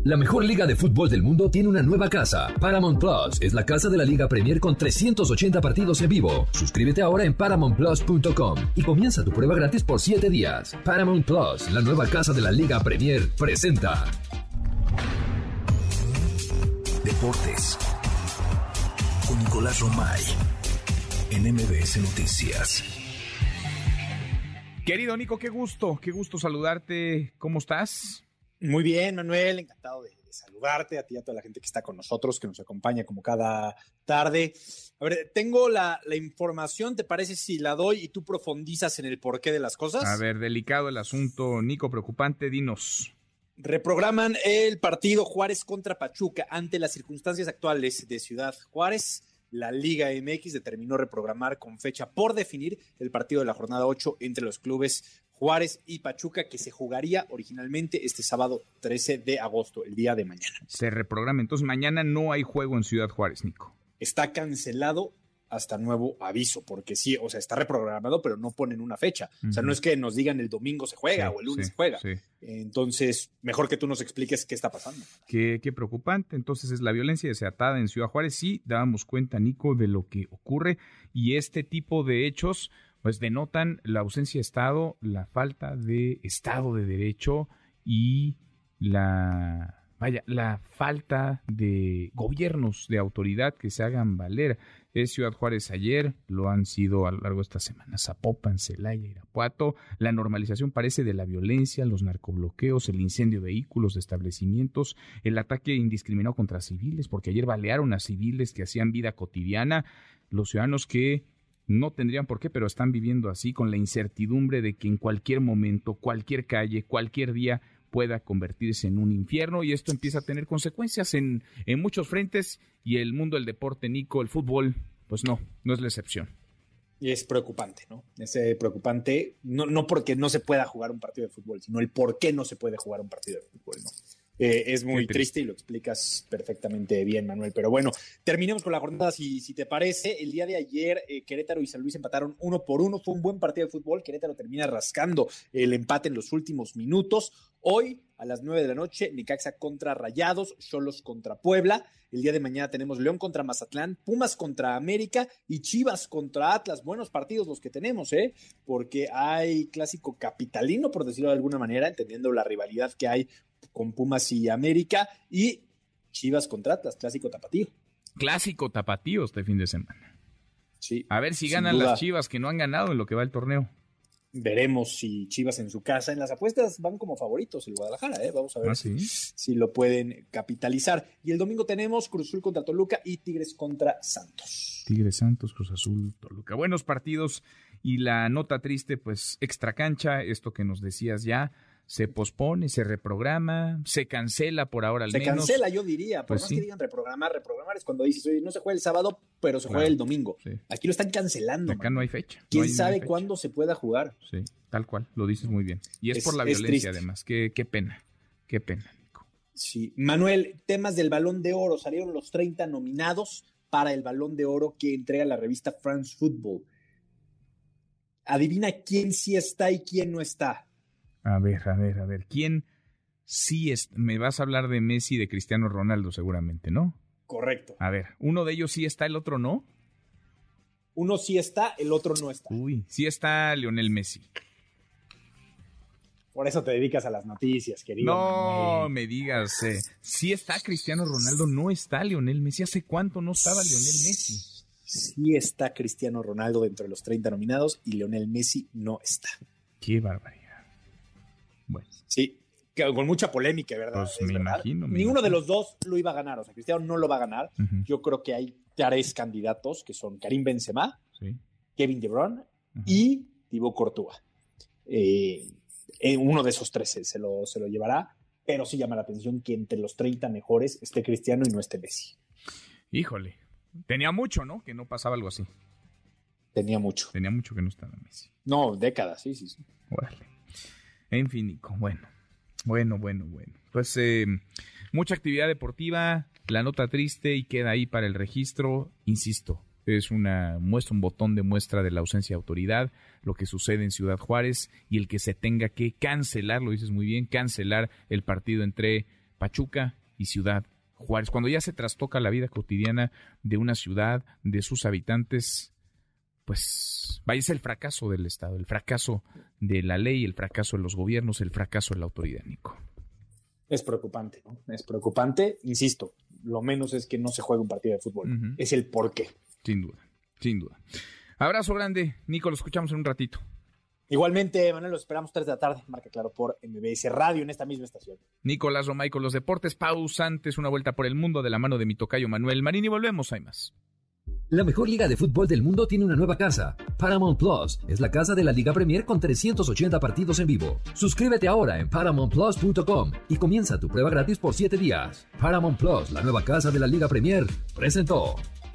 La mejor liga de fútbol del mundo tiene una nueva casa. Paramount Plus es la casa de la Liga Premier con 380 partidos en vivo. Suscríbete ahora en paramountplus.com y comienza tu prueba gratis por 7 días. Paramount Plus, la nueva casa de la Liga Premier, presenta. Deportes con Nicolás Romay en MBS Noticias. Querido Nico, qué gusto, qué gusto saludarte. ¿Cómo estás? Muy bien, Manuel, encantado de, de, saludarte, a ti y a toda la gente que está con nosotros, que nos acompaña como cada tarde. A ver, tengo la, la, información, ¿te parece si la doy y tú profundizas en el porqué de las cosas? A ver, delicado el asunto, Nico, preocupante, dinos. Reprograman el partido Juárez contra Pachuca ante las circunstancias actuales de Ciudad Juárez la Liga MX determinó reprogramar con fecha por definir el partido de la jornada 8 entre los clubes Juárez y Pachuca, que se jugaría originalmente este sábado 13 de agosto, el día de mañana. Se reprograma. Entonces, mañana no hay juego en Ciudad Juárez, Nico. Está cancelado hasta nuevo aviso, porque sí, o sea, está reprogramado, pero no ponen una fecha. Uh -huh. O sea, no es que nos digan el domingo se juega sí, o el lunes sí, se juega. Sí. Entonces, mejor que tú nos expliques qué está pasando. Qué, qué, preocupante. Entonces, es la violencia desatada en Ciudad Juárez. Sí, dábamos cuenta, Nico, de lo que ocurre y este tipo de hechos, pues denotan la ausencia de Estado, la falta de Estado de Derecho y la vaya, la falta de gobiernos de autoridad que se hagan valer. Es Ciudad Juárez ayer, lo han sido a lo largo de esta semana, Zapopan, Celaya, Irapuato. La normalización parece de la violencia, los narcobloqueos, el incendio de vehículos, de establecimientos, el ataque indiscriminado contra civiles, porque ayer balearon a civiles que hacían vida cotidiana, los ciudadanos que no tendrían por qué, pero están viviendo así con la incertidumbre de que en cualquier momento, cualquier calle, cualquier día pueda convertirse en un infierno y esto empieza a tener consecuencias en, en muchos frentes y el mundo del deporte, Nico, el fútbol, pues no, no es la excepción. Y es preocupante, ¿no? Es eh, preocupante, no, no porque no se pueda jugar un partido de fútbol, sino el por qué no se puede jugar un partido de fútbol, ¿no? Eh, es muy triste. y lo explicas perfectamente bien, Manuel. Pero bueno, terminemos con la jornada, si, si te parece. El día de ayer, eh, Querétaro y San Luis empataron uno por uno. Fue un buen partido de fútbol. Querétaro termina rascando el empate en los últimos minutos. Hoy, a las nueve de la noche, Nicaxa contra Rayados, Cholos contra Puebla. El día de mañana tenemos León contra Mazatlán, Pumas contra América y Chivas contra Atlas. Buenos partidos los que tenemos, ¿eh? Porque hay clásico capitalino, por decirlo de alguna manera, entendiendo la rivalidad que hay con Pumas y América y Chivas contra Atlas, clásico tapatío. Clásico tapatío este fin de semana. Sí. A ver si ganan las Chivas que no han ganado en lo que va el torneo. Veremos si Chivas en su casa, en las apuestas van como favoritos el Guadalajara, ¿eh? vamos a ver ¿Ah, si, sí? si, lo pueden capitalizar. Y el domingo tenemos Cruz Azul contra Toluca y Tigres contra Santos. Tigres Santos, Cruz Azul, Toluca. Buenos partidos y la nota triste, pues extra cancha, esto que nos decías ya, se pospone, se reprograma, se cancela por ahora al se menos. Se cancela, yo diría. Por Pues más sí. que digan reprogramar, reprogramar es cuando dices, oye, no se juega el sábado, pero se juega el domingo. sí. Aquí lo están cancelando. Acá man. no hay fecha. ¿Quién hay- no hay sabe fecha. cuándo se pueda jugar? Sí, tal cual, lo dices muy bien. Y es, Es- por la es violencia triste. además. Qué, qué pena, qué pena. Sí. Manuel, temas del Balón de Oro. Salieron los 30 nominados para el Balón de Oro que entrega la revista France Football. Adivina quién sí está y quién no está. A ver, a ver, a ver. ¿Quién sí es? Me vas a hablar de Messi y de Cristiano Ronaldo seguramente, ¿no? Correcto. A ver, uno de ellos sí está, el otro no. Uno sí está, el otro no está. Uy, sí está Lionel Messi. Por eso te dedicas a las noticias, querido. No Manuel. me digas, eh, sí está Cristiano Ronaldo, no está Lionel Messi. ¿Hace cuánto no estaba Lionel Messi? Sí está Cristiano Ronaldo dentro de los 30 nominados y Lionel Messi no está. Qué barbaridad. Bueno, Sí, con mucha polémica, ¿verdad? Pues Es me verdad. imagino, me Ninguno de los dos lo iba a ganar. O sea, Cristiano no lo va a ganar. Yo creo que hay tres candidatos que son Karim Benzema, sí. Kevin De Bruyne y Thibaut Courtois. Eh, eh, uno de esos tres se, se lo, se lo llevará, pero sí llama la atención que entre los 30 mejores esté Cristiano y no esté Messi. Híjole, tenía mucho, ¿no? Que no pasaba algo así. Tenía mucho. Tenía mucho que no estaba Messi. No, décadas, sí, sí. sí. Órale. En fin, bueno. Bueno, bueno, bueno. Pues eh, mucha actividad deportiva, la nota triste y queda ahí para el registro. Insisto, es una muestra, un botón de muestra de la ausencia de autoridad, lo que sucede en Ciudad Juárez y el que se tenga que cancelar, lo dices muy bien, cancelar el partido entre Pachuca y Ciudad Juárez. Cuando ya se trastoca la vida cotidiana de una ciudad, de sus habitantes, pues vaya es el fracaso del Estado, el fracaso de la ley, el fracaso de los gobiernos, el fracaso de la autoridad, Nico. Es preocupante, ¿no? Es preocupante. Insisto, lo menos es que no se juegue un partido de fútbol. Es el por qué. Sin duda, sin duda. Abrazo grande, Nico, lo escuchamos en un ratito. Igualmente, Manuel, los esperamos 3 de la tarde. Marca claro por MBS Radio en esta misma estación. Nicolás Romay con los deportes pausantes, una vuelta por el mundo de la mano de mi tocayo Manuel Marín y volvemos, hay más. La mejor liga de fútbol del mundo tiene una nueva casa. Paramount Plus es la casa de la Liga Premier con 380 partidos en vivo. Suscríbete ahora en paramountplus.com y comienza tu prueba gratis por 7 días. Paramount Plus, la nueva casa de la Liga Premier, presentó.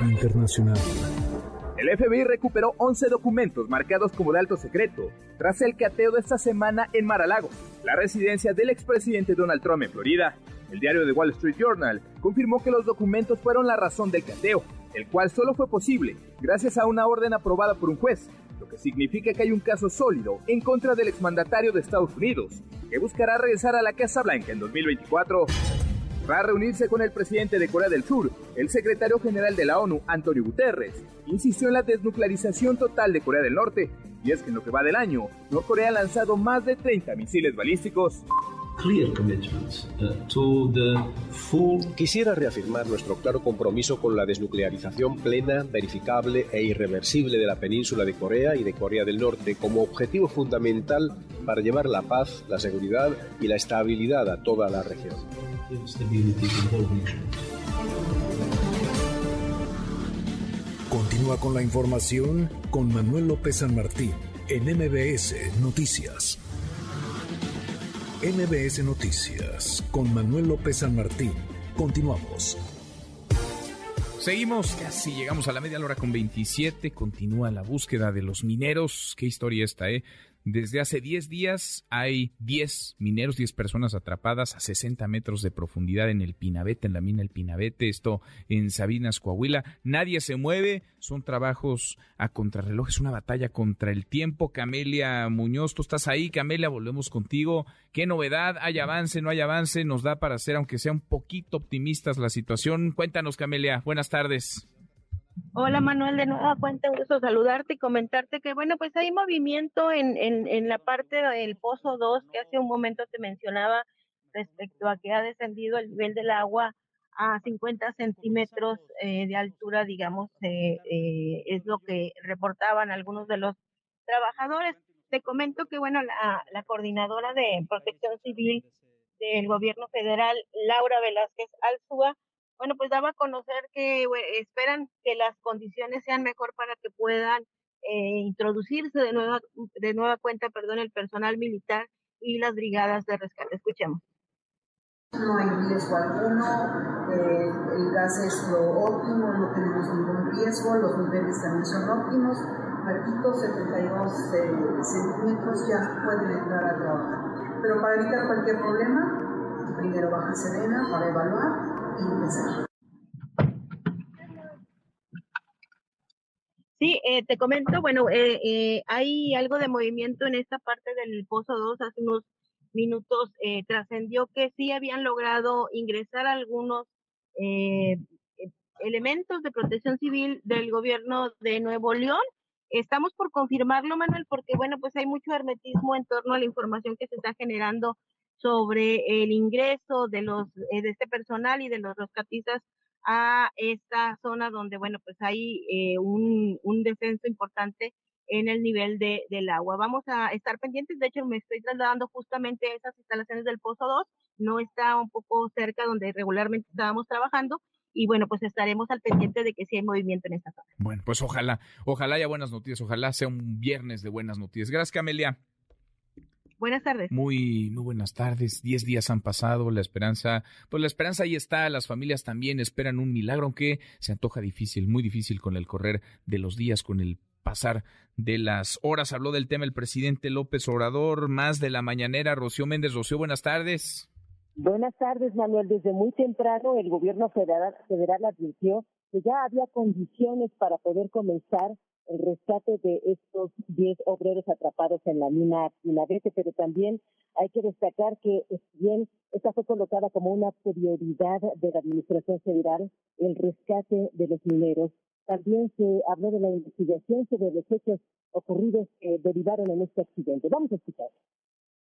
Internacional. El FBI recuperó 11 documentos marcados como de alto secreto tras el cateo de esta semana en Mar-a-Lago, la residencia del expresidente Donald Trump en Florida. El diario The Wall Street Journal confirmó que los documentos fueron la razón del cateo, el cual solo fue posible gracias a una orden aprobada por un juez, lo que significa que hay un caso sólido en contra del exmandatario de Estados Unidos, que buscará regresar a la Casa Blanca en 2024. Tras reunirse con el presidente de Corea del Sur, el secretario general de la ONU, Antonio Guterres, insistió en la desnuclearización total de Corea del Norte, y es que en lo que va del año, Norcorea ha lanzado más de 30 misiles balísticos. Quisiera reafirmar nuestro claro compromiso con la desnuclearización plena, verificable e irreversible de la península de Corea y de Corea del Norte como objetivo fundamental para llevar la paz, la seguridad y la estabilidad a toda la región. Continúa con la información con Manuel López San Martín en MBS Noticias. MBS Noticias con Manuel López San Martín. Continuamos. Seguimos, casi llegamos a la media hora con 27. Continúa la búsqueda de los mineros. Qué historia esta, ¿eh? Desde hace 10 días hay 10 mineros, 10 personas atrapadas a 60 metros de profundidad en el Pinabete, en la mina El Pinabete, esto en Sabinas, Coahuila. Nadie se mueve, son trabajos a contrarreloj, es una batalla contra el tiempo. Camelia Muñoz, tú estás ahí, Camelia, volvemos contigo. ¿Qué novedad? ¿Hay avance? ¿No hay avance? ¿Nos da para ser, aunque sea un poquito optimistas la situación? Cuéntanos, Camelia. Buenas tardes. Hola Manuel, de nueva cuenta, un gusto saludarte y comentarte que bueno, pues hay movimiento en, en, en la parte del Pozo 2 que hace un momento te mencionaba respecto a que ha descendido el nivel del agua a 50 centímetros eh, de altura, digamos, eh, eh, es lo que reportaban algunos de los trabajadores. Te comento que, bueno, la, la coordinadora de protección civil del gobierno federal, Laura Velázquez Alzúa, bueno, pues daba a conocer que esperan que las condiciones sean mejor para que puedan introducirse de nueva, de nueva cuenta, perdón, el personal militar y las brigadas de rescate. Escuchemos. No hay riesgo alguno, eh, el gas es lo óptimo, no tenemos ningún riesgo, los niveles también son óptimos. Marquito, 72 eh, centímetros ya pueden entrar a trabajar. Pero para evitar cualquier problema, primero baja serena para evaluar Sí, eh, te comento, bueno, eh, hay algo de movimiento en esta parte del Pozo 2 hace unos minutos eh, trascendió que sí habían logrado ingresar algunos eh, elementos de protección civil del gobierno de Nuevo León. Estamos por confirmarlo, Manuel, porque bueno, pues hay mucho hermetismo en torno a la información que se está generando sobre el ingreso de los eh, de este personal y de los rescatistas a esta zona donde bueno pues hay un, un descenso importante en el nivel de, del agua. Vamos a estar pendientes, de hecho me estoy trasladando justamente a esas instalaciones del Pozo 2, no está un poco cerca donde regularmente estábamos trabajando y bueno, pues estaremos al pendiente de que sí hay movimiento en esta zona. Bueno, pues ojalá, ojalá haya buenas noticias, ojalá sea un viernes de buenas noticias. Gracias, Camelia. Buenas tardes. Muy, muy buenas tardes. Diez días han pasado, la esperanza, pues la esperanza ahí está, las familias también esperan un milagro, aunque se antoja difícil, muy difícil con el correr de los días, con el pasar de las horas. Habló del tema el presidente López Obrador, más de la mañanera. Rocío Méndez. Rocío, buenas tardes. Buenas tardes, Manuel. Desde muy temprano el gobierno federal, federal advirtió que ya había condiciones para poder comenzar el rescate de estos 10 obreros atrapados en la mina Pinabete, pero también hay que destacar que bien esta fue colocada como una prioridad de la administración federal, el rescate de los mineros también se habló de la investigación sobre los hechos ocurridos que derivaron en este accidente. Vamos a escuchar.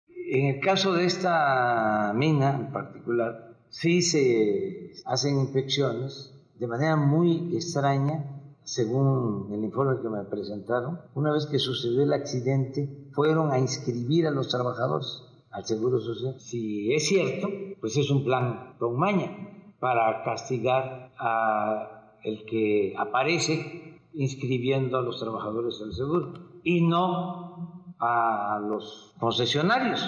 En el caso de esta mina en particular, sí se hacen inspecciones de manera muy extraña, según el informe que me presentaron. Una vez que sucedió el accidente, fueron a inscribir a los trabajadores al Seguro Social. Si es cierto, pues es un plan con maña para castigar a el que aparece inscribiendo a los trabajadores del seguro y no a los concesionarios.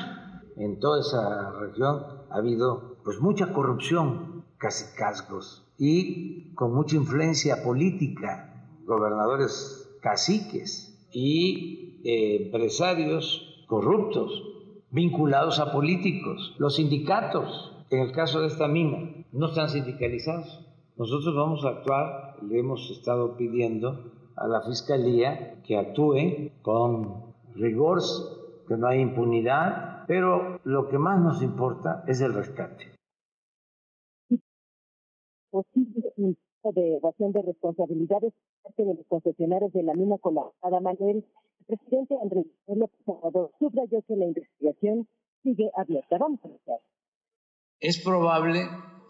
En toda esa región ha habido pues mucha corrupción, casi cascos, y con mucha influencia política, gobernadores caciques y eh, empresarios corruptos vinculados a políticos. Los sindicatos, en el caso de esta mina, no están sindicalizados nosotros vamos a actuar, le hemos estado pidiendo a la Fiscalía que actúe con rigor, que no haya impunidad, pero lo que más nos importa es el rescate. Posible de evasión de responsabilidades parte de los concesionarios de la mina colapsada Manuel, el presidente Andrés López Obrador subrayó que la investigación sigue abierta. Vamos a ver. Es probable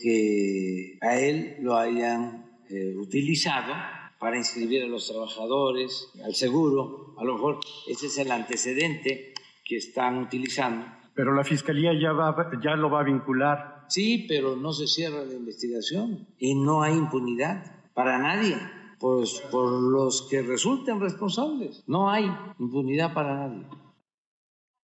que a él lo hayan eh, utilizado para inscribir a los trabajadores, al seguro. A lo mejor ese es el antecedente que están utilizando. Pero la fiscalía ya, va, ya lo va a vincular. Sí, pero no se cierra la investigación y no hay impunidad para nadie. Pues por los que resulten responsables. No hay impunidad para nadie.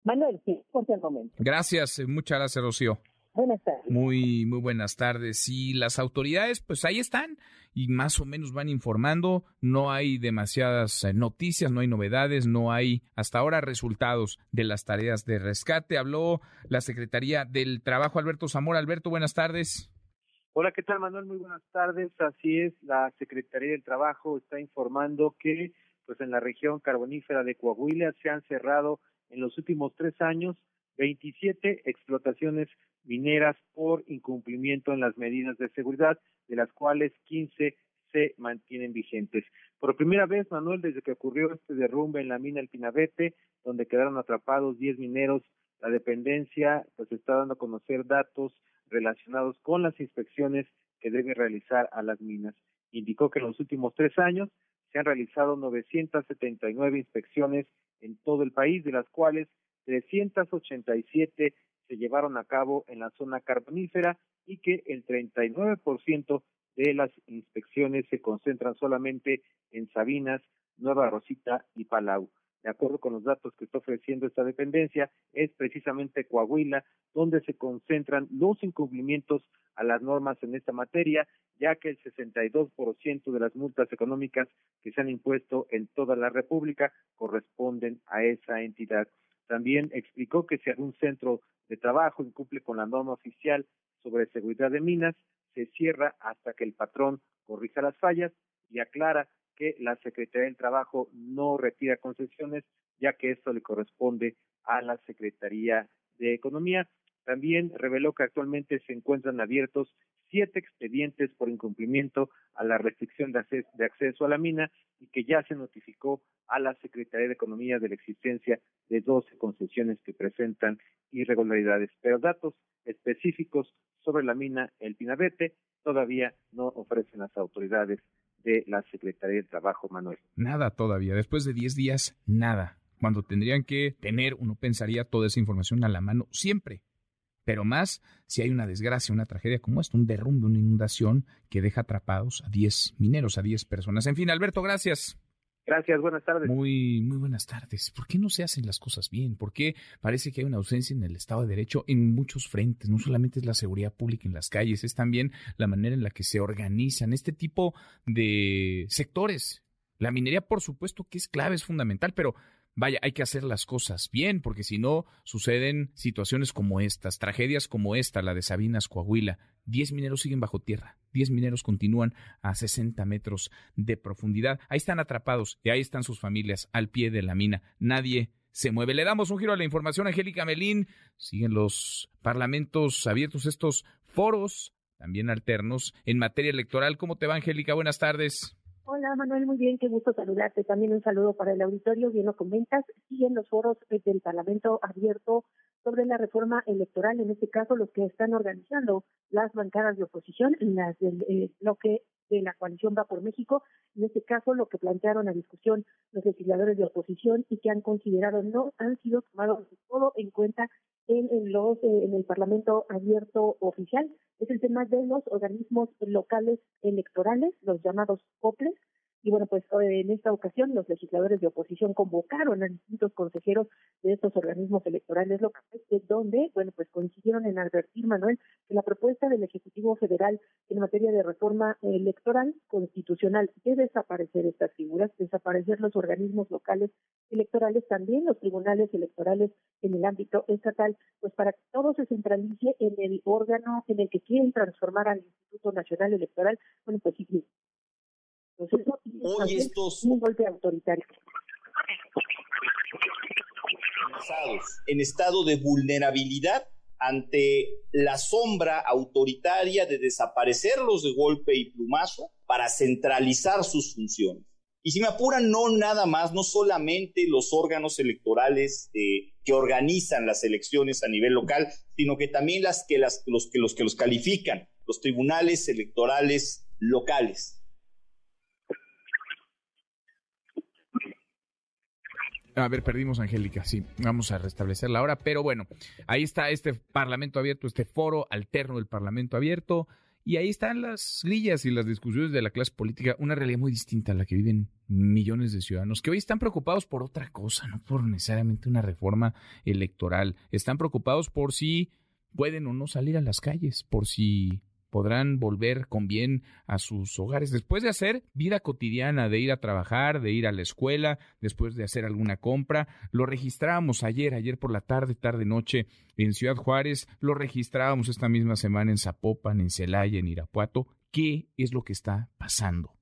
Manuel, sí, por el momento. Gracias, muchas gracias, Rocío. Buenas tardes. Muy, muy buenas tardes. Y las autoridades, pues ahí están y más o menos van informando. No hay demasiadas eh, noticias, no hay novedades, no hay hasta ahora resultados de las tareas de rescate. Habló la Secretaría del Trabajo, Alberto Zamora. Alberto, buenas tardes. Hola, ¿qué tal, Manuel? Muy buenas tardes. Así es, la Secretaría del Trabajo está informando que, pues, en la región carbonífera de Coahuila se han cerrado en los últimos tres años 27 explotaciones mineras por incumplimiento en las medidas de seguridad, de las cuales 15 se mantienen vigentes. Por primera vez, Manuel, desde que ocurrió este derrumbe en la mina El Pinabete, donde quedaron atrapados 10 mineros la dependencia pues está dando a conocer datos relacionados con las inspecciones que debe realizar a las minas. Indicó que en los últimos tres años se han realizado 979 inspecciones en todo el país, de las cuales 387 se llevaron a cabo en la zona carbonífera y que el 39% de las inspecciones se concentran solamente en Sabinas, Nueva Rosita y Palau. De acuerdo con los datos que está ofreciendo esta dependencia, es precisamente Coahuila donde se concentran los incumplimientos a las normas en esta materia, ya que el 62% de las multas económicas que se han impuesto en toda la República corresponden a esa entidad. También explicó que si algún centro de trabajo incumple con la norma oficial sobre seguridad de minas, se cierra hasta que el patrón corrija las fallas y aclara que la Secretaría del Trabajo no retira concesiones, ya que esto le corresponde a la Secretaría de Economía. También reveló que actualmente se encuentran abiertos siete expedientes por incumplimiento a la restricción de acceso, a la mina y que ya se notificó a la Secretaría de Economía de la existencia de 12 concesiones que presentan irregularidades. Pero datos específicos sobre la mina El Pinabete todavía no ofrecen las autoridades de la Secretaría de Trabajo, Manuel. Nada todavía. Después de 10 días, nada. Cuando tendrían que tener, uno pensaría, toda esa información a la mano siempre. Pero más si hay una desgracia, una tragedia como esta, un derrumbe, una inundación que deja atrapados a 10 mineros, a 10 personas. En fin, Alberto, gracias. Gracias, buenas tardes. Muy, muy buenas tardes. ¿Por qué no se hacen las cosas bien? ¿Por qué parece que hay una ausencia en el Estado de Derecho en muchos frentes? No solamente es la seguridad pública en las calles, es también la manera en la que se organizan este tipo de sectores. La minería, por supuesto, que es clave, es fundamental, pero vaya, hay que hacer las cosas bien, porque si no, suceden situaciones como estas, tragedias como esta, la de Sabinas, Coahuila. Diez mineros siguen bajo tierra, diez mineros continúan a 60 metros de profundidad. Ahí están atrapados y ahí están sus familias al pie de la mina. Nadie se mueve. Le damos un giro a la información, Angélica Melín. Siguen los parlamentos abiertos, estos foros también alternos en materia electoral. ¿Cómo te va, Angélica? Buenas tardes. Hola Manuel, muy bien, qué gusto saludarte. También un saludo para el auditorio, bien lo comentas. Siguen los foros del Parlamento abierto sobre la reforma electoral, en este caso los que están organizando las bancadas de oposición, las del eh, bloque de la coalición Va por México, en este caso lo que plantearon a discusión los legisladores de oposición y que han considerado no han sido tomados todo en cuenta en, en los eh, en el Parlamento abierto oficial. Es el tema de los organismos locales electorales, los llamados COPLES, y bueno, pues en esta ocasión los legisladores de oposición convocaron a distintos consejeros de estos organismos electorales locales, de donde, bueno, pues coincidieron en advertir, Manuel, que la propuesta del Ejecutivo Federal en materia de reforma electoral constitucional debe desaparecer estas figuras, desaparecer los organismos locales electorales, también los tribunales electorales en el ámbito estatal, pues para que todo se centralice en el órgano en el que quieren transformar al Instituto Nacional Electoral, bueno, pues Hoy estos un golpe autoritario. En estado de vulnerabilidad ante la sombra autoritaria de desaparecerlos de golpe y plumazo para centralizar sus funciones. Y si me apuran, no nada más, no solamente los órganos electorales eh, que organizan las elecciones a nivel local, sino que también las que, las, los, que, los que los califican, los tribunales electorales locales. A ver, perdimos Angélica, sí, vamos a restablecerla ahora, pero bueno, ahí está este Parlamento abierto, este foro alterno del Parlamento abierto, y ahí están las grillas y las discusiones de la clase política, una realidad muy distinta a la que viven millones de ciudadanos, que hoy están preocupados por otra cosa, no por necesariamente una reforma electoral, están preocupados por si pueden o no salir a las calles, por si podrán volver con bien a sus hogares después de hacer vida cotidiana, de ir a trabajar, de ir a la escuela, después de hacer alguna compra. Lo registrábamos ayer, ayer por la tarde, tarde, noche en Ciudad Juárez, lo registrábamos esta misma semana en Zapopan, en Celaya, en Irapuato. ¿Qué es lo que está pasando?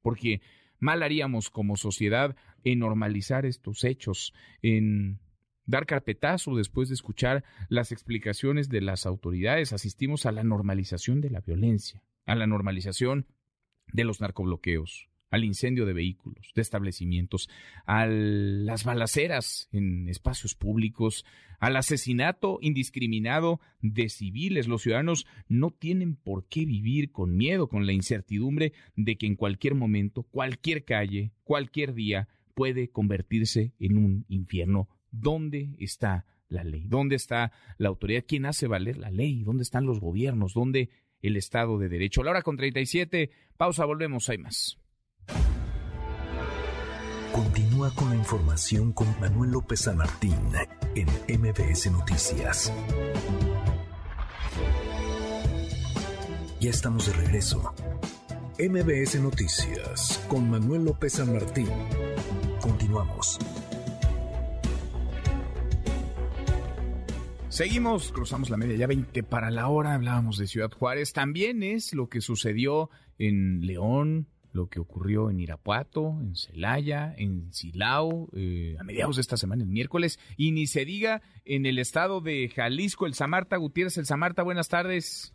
Porque mal haríamos como sociedad en normalizar estos hechos, en dar carpetazo después de escuchar las explicaciones de las autoridades. Asistimos a la normalización de la violencia, a la normalización de los narcobloqueos, al incendio de vehículos, de establecimientos, a las balaceras en espacios públicos, al asesinato indiscriminado de civiles. Los ciudadanos no tienen por qué vivir con miedo, con la incertidumbre de que en cualquier momento, cualquier calle, cualquier día puede convertirse en un infierno. ¿Dónde está la ley? ¿Dónde está la autoridad? ¿Quién hace valer la ley? ¿Dónde están los gobiernos? ¿Dónde el Estado de Derecho? la hora con 37, pausa, volvemos, hay más. Continúa con la información con Manuel López San Martín en MBS Noticias. Ya estamos de regreso. MBS Noticias con Manuel López San Martín. Continuamos. Seguimos, cruzamos la media ya 20 para la hora, hablábamos de Ciudad Juárez, también es lo que sucedió en León, lo que ocurrió en Irapuato, en Celaya, en Silao, eh, a mediados de esta semana, el miércoles, y ni se diga en el estado de Jalisco, el Samarta Gutiérrez, el Samarta, buenas tardes.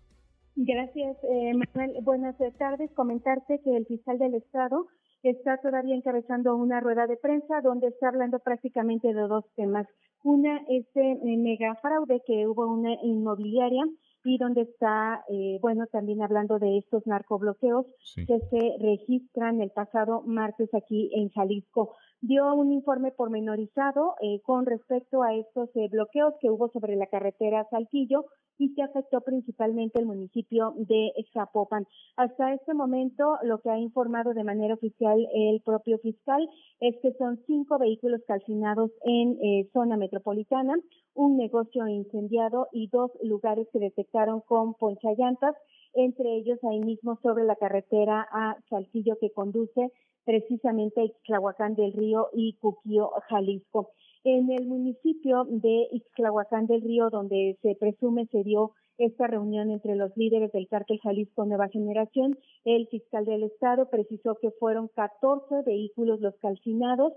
Gracias, eh, Manuel. Buenas tardes. Comentarte que el fiscal del estado está todavía encabezando una rueda de prensa donde está hablando prácticamente de dos temas. Una es el mega fraude que hubo una inmobiliaria y donde está, eh, bueno, también hablando de estos narcobloqueos que se registran el pasado martes aquí en Jalisco. Dio un informe pormenorizado eh, con respecto a estos eh, bloqueos que hubo sobre la carretera Saltillo y que afectó principalmente el municipio de Zapopan. Hasta este momento, lo que ha informado de manera oficial el propio fiscal es que son cinco vehículos calcinados en eh, zona metropolitana, un negocio incendiado y dos lugares que detectaron con ponchallantas, entre ellos ahí mismo sobre la carretera a Saltillo que conduce precisamente a Ixtlahuacán del Río y Cuquío, Jalisco. En el municipio de Ixtlahuacán del Río, donde se presume se dio esta reunión entre los líderes del cártel Jalisco Nueva Generación, el fiscal del Estado precisó que fueron 14 vehículos los calcinados,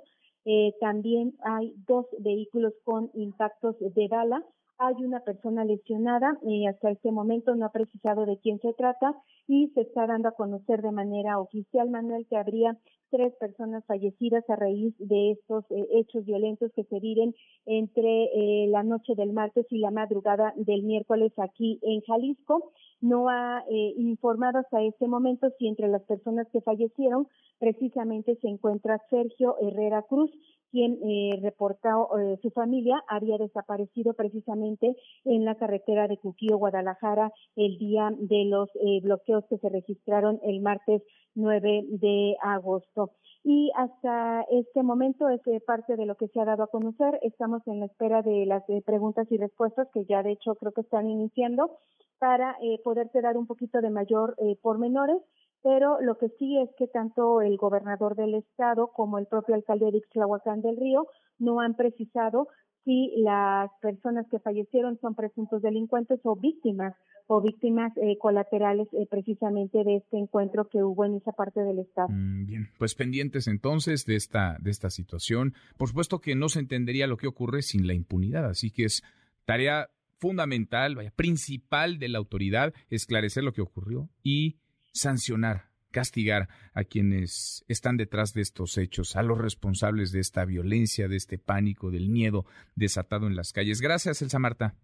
eh, también hay dos vehículos con impactos de bala, hay una persona lesionada y hasta este momento no ha precisado de quién se trata y se está dando a conocer de manera oficial, Manuel, que habría tres personas fallecidas a raíz de estos eh, hechos violentos que se viven entre eh, la noche del martes y la madrugada del miércoles aquí en Jalisco. No ha eh, informado hasta este momento si entre las personas que fallecieron precisamente se encuentra Sergio Herrera Cruz, quien eh, reportó eh, su familia había desaparecido precisamente en la carretera de Cuquío, Guadalajara, el día de los eh, bloqueos que se registraron el martes 9 de agosto. Y hasta este momento es eh, parte de lo que se ha dado a conocer. Estamos en la espera de las preguntas y respuestas que ya de hecho creo que están iniciando para poderse dar un poquito de mayor pormenores pero lo que sí es que tanto el gobernador del estado como el propio alcalde de Ixtlahuacán del Río no han precisado si las personas que fallecieron son presuntos delincuentes o víctimas o víctimas eh, colaterales eh, precisamente de este encuentro que hubo en esa parte del estado. Mm, bien, pues pendientes entonces de esta de esta situación. Por supuesto que no se entendería lo que ocurre sin la impunidad, así que es tarea fundamental, vaya, principal de la autoridad esclarecer lo que ocurrió y sancionar, castigar a quienes están detrás de estos hechos, a los responsables de esta violencia, de este pánico, del miedo desatado en las calles. Gracias, Elsa Marta.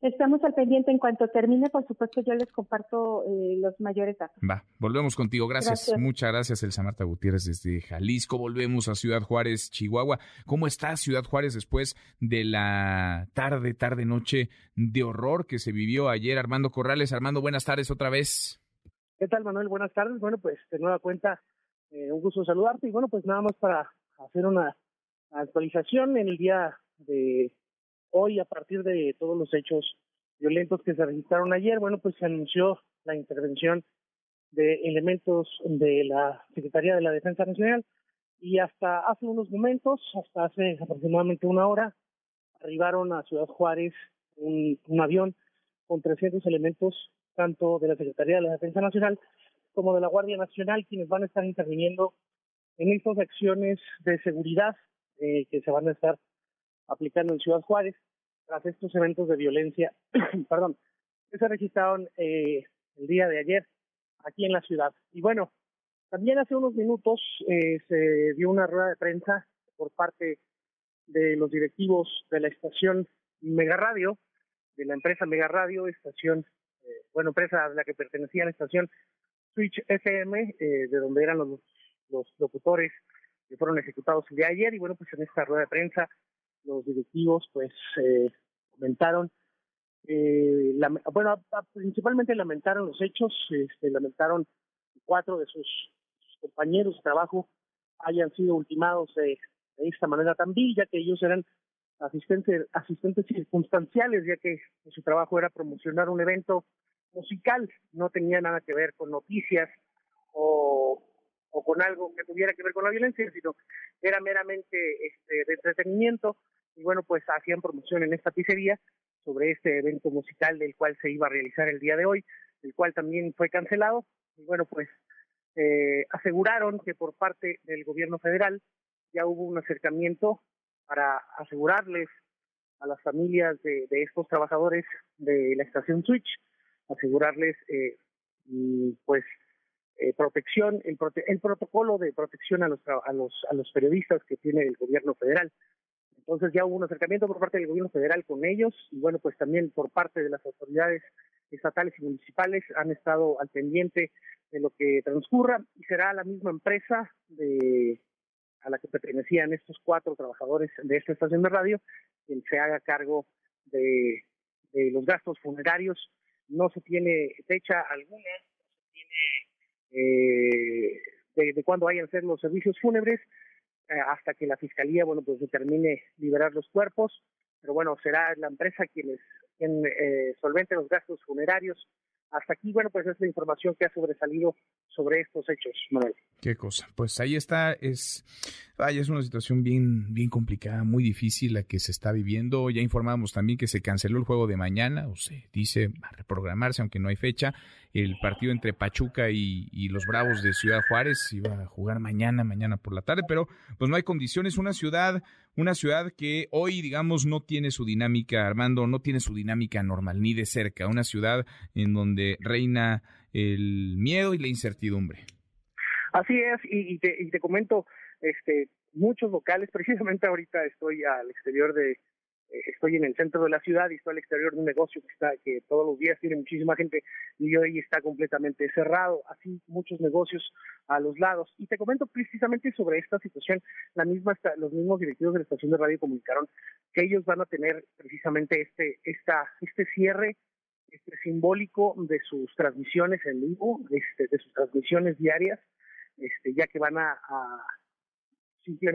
Estamos al pendiente. En cuanto termine, por supuesto, yo les comparto eh, los mayores datos. Va, volvemos contigo. Gracias. Muchas gracias, Elsa Marta Gutiérrez desde Jalisco. Volvemos a Ciudad Juárez, Chihuahua. ¿Cómo está Ciudad Juárez después de la tarde, tarde, noche de horror que se vivió ayer? Armando Corrales. Armando, buenas tardes otra vez. ¿Qué tal, Manuel? Buenas tardes. Bueno, pues de nueva cuenta, eh, un gusto saludarte y bueno, pues nada más para hacer una actualización en el día de hoy a partir de todos los hechos violentos que se registraron ayer, bueno, pues se anunció la intervención de elementos de la Secretaría de la Defensa Nacional y hasta hace unos momentos, hasta hace aproximadamente una hora, arribaron a Ciudad Juárez un, un avión con 300 elementos tanto de la Secretaría de la Defensa Nacional como de la Guardia Nacional, quienes van a estar interviniendo en estas acciones de seguridad eh, que se van a estar aplicando en Ciudad Juárez tras estos eventos de violencia, perdón, que se registraron eh, el día de ayer aquí en la ciudad. Y bueno, También hace unos minutos eh, se dio una rueda de prensa por parte de los directivos de la estación Mega Radio, de la empresa Mega Radio, estación, bueno, empresa a la que pertenecía la estación Switch FM, eh, de donde eran los, los locutores que fueron ejecutados el día de ayer. Y bueno, pues en esta rueda de prensa los directivos pues eh, comentaron, eh, bueno, principalmente lamentaron los hechos, este, lamentaron cuatro de sus, compañeros de trabajo hayan sido ultimados de esta manera tan vil, ya que ellos eran asistentes, asistentes circunstanciales, ya que su trabajo era promocionar un evento musical, no tenía nada que ver con noticias o, o con algo que tuviera que ver con la violencia, sino era meramente este, de entretenimiento. Y bueno, pues hacían promoción en esta pizzería sobre este evento musical del cual se iba a realizar el día de hoy, el cual también fue cancelado. Y bueno, pues eh, aseguraron que por parte del gobierno federal ya hubo un acercamiento para asegurarles a las familias de, estos trabajadores de la estación Switch, asegurarles eh, pues eh, protección, el, el, protocolo de protección a los, a, los, a los periodistas que tiene el gobierno federal. Entonces ya hubo un acercamiento por parte del gobierno federal con ellos y bueno, pues también por parte de las autoridades estatales y municipales han estado al pendiente de lo que transcurra y será la misma empresa de a la que pertenecían estos cuatro trabajadores de esta estación de radio quien se haga cargo de, de los gastos funerarios. No se tiene fecha alguna, no se tiene eh, de, de cuándo vayan a ser los servicios fúnebres eh, hasta que la fiscalía, bueno, pues determine liberar los cuerpos. Pero bueno, será la empresa quienes quien eh, solvente los gastos funerarios hasta aquí, bueno, pues es la información que ha sobresalido sobre estos hechos, Manuel. Qué cosa. Pues ahí está, es, vaya, es una situación bien, bien complicada, muy difícil la que se está viviendo. Ya informamos también que se canceló el juego de mañana, o se dice a reprogramarse, aunque no hay fecha. El partido entre Pachuca y, y los Bravos de Ciudad Juárez iba a jugar mañana, mañana por la tarde, pero pues no hay condiciones. Una ciudad, una ciudad que hoy, digamos, no tiene su dinámica, Armando, no tiene su dinámica normal, ni de cerca. Una ciudad en donde reina el miedo y la incertidumbre. Así es, y, te, y te comento, este, muchos locales, precisamente ahorita estoy al exterior de, eh, estoy en el centro de la ciudad y estoy al exterior de un negocio que está que todos los días tiene muchísima gente y hoy está completamente cerrado, así muchos negocios a los lados. Y te comento precisamente sobre esta situación, la misma los mismos directivos de la estación de radio comunicaron que ellos van a tener precisamente este esta este cierre este simbólico de sus transmisiones en vivo, este, de sus transmisiones diarias, este, ya que van a,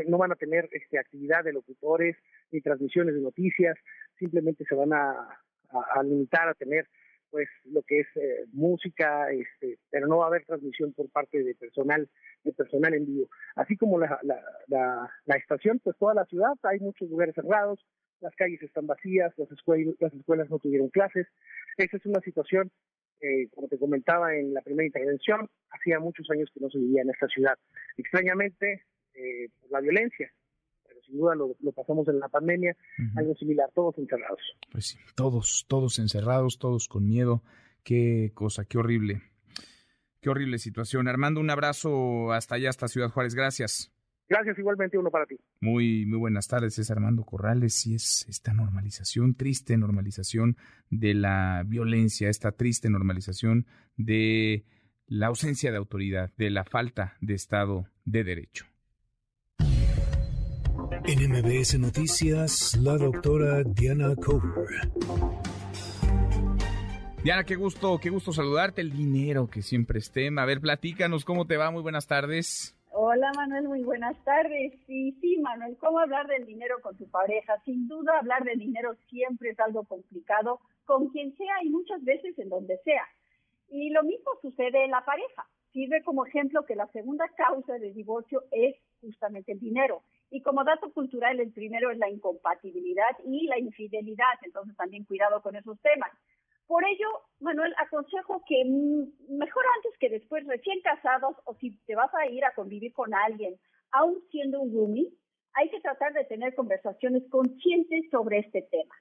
no van a tener este, actividad de locutores ni transmisiones de noticias, simplemente se van a, a, limitar a tener pues lo que es eh, música, este, pero no va a haber transmisión por parte de personal, de personal en vivo. Así como la, la, la, la estación, pues toda la ciudad, hay muchos lugares cerrados, las calles están vacías, las escuelas, las escuelas no tuvieron clases. Esa es una situación, eh, como te comentaba en la primera intervención, hacía muchos años que no se vivía en esta ciudad. Extrañamente, eh, la violencia, pero sin duda lo, pasamos en la pandemia, algo similar, todos encerrados. Pues sí, todos, todos encerrados, todos con miedo. Qué cosa, qué horrible. Qué horrible situación. Armando, un abrazo hasta allá, hasta Ciudad Juárez. Gracias. Gracias, igualmente uno para ti. Muy, muy buenas tardes, es Armando Corrales y es esta normalización, triste normalización de la violencia, esta triste normalización de la ausencia de autoridad, de la falta de Estado de Derecho. En MBS Noticias, la doctora Diana Cover. Diana, qué gusto, qué gusto saludarte. El dinero que siempre es tema. A ver, platícanos cómo te va. Muy buenas tardes. Hola Manuel, muy buenas tardes. Sí, sí, Manuel, ¿cómo hablar del dinero con tu pareja? Sin duda, hablar de dinero siempre es algo complicado con quien sea y muchas veces en donde sea. Y lo mismo sucede en la pareja. Sirve como ejemplo que la segunda causa de divorcio es justamente el dinero. Y como dato cultural, el primero es la incompatibilidad y la infidelidad. Entonces también cuidado con esos temas. Por ello, Manuel, aconsejo que mejor antes que después, recién casados, o si te vas a ir a convivir con alguien, aún siendo un roomie, hay que tratar de tener conversaciones conscientes sobre este tema.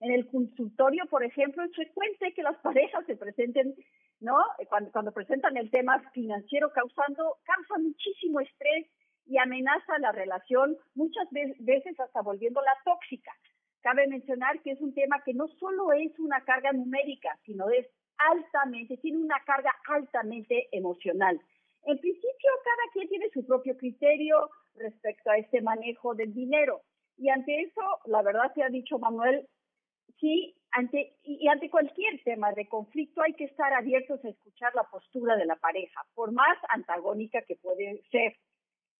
En el consultorio, por ejemplo, es frecuente que las parejas se presenten, ¿no? Cuando, cuando presentan el tema financiero causando, causa muchísimo estrés y amenaza la relación, muchas veces hasta volviéndola tóxica. Cabe mencionar que es un tema que no solo es una carga numérica, sino es altamente, tiene una carga altamente emocional. En principio, cada quien tiene su propio criterio respecto a este manejo del dinero. Y ante eso, la verdad se ha dicho Manuel, sí, ante, y ante cualquier tema de conflicto hay que estar abiertos a escuchar la postura de la pareja, por más antagónica que puede ser.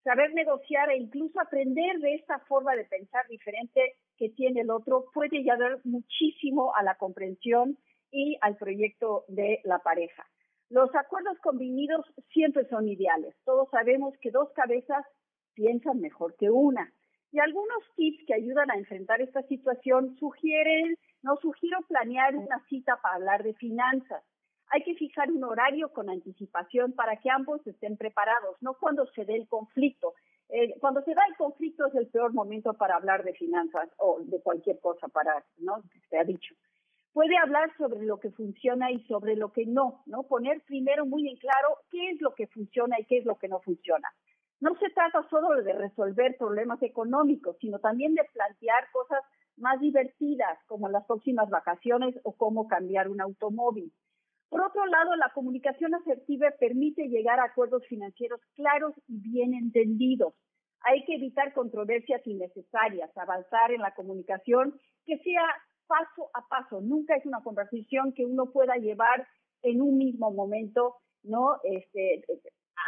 Saber negociar e incluso aprender de esta forma de pensar diferente que tiene el otro puede ayudar muchísimo a la comprensión y al proyecto de la pareja. Los acuerdos convenidos siempre son ideales. Todos sabemos que dos cabezas piensan mejor que una. Y algunos tips que ayudan a enfrentar esta situación sugieren, no sugiero planear una cita para hablar de finanzas. Hay que fijar un horario con anticipación para que ambos estén preparados, no cuando se dé el conflicto. Eh, cuando se da el conflicto es el peor momento para hablar de finanzas o de cualquier cosa para, ¿no? Se ha dicho puede hablar sobre lo que funciona y sobre lo que no, ¿no? Poner primero muy en claro qué es lo que funciona y qué es lo que no funciona. No se trata solo de resolver problemas económicos, sino también de plantear cosas más divertidas, como las próximas vacaciones o cómo cambiar un automóvil. Por otro lado, la comunicación asertiva permite llegar a acuerdos financieros claros y bien entendidos. Hay que evitar controversias innecesarias, avanzar en la comunicación que sea paso a paso. Nunca es una conversación que uno pueda llevar en un mismo momento, ¿no? Este,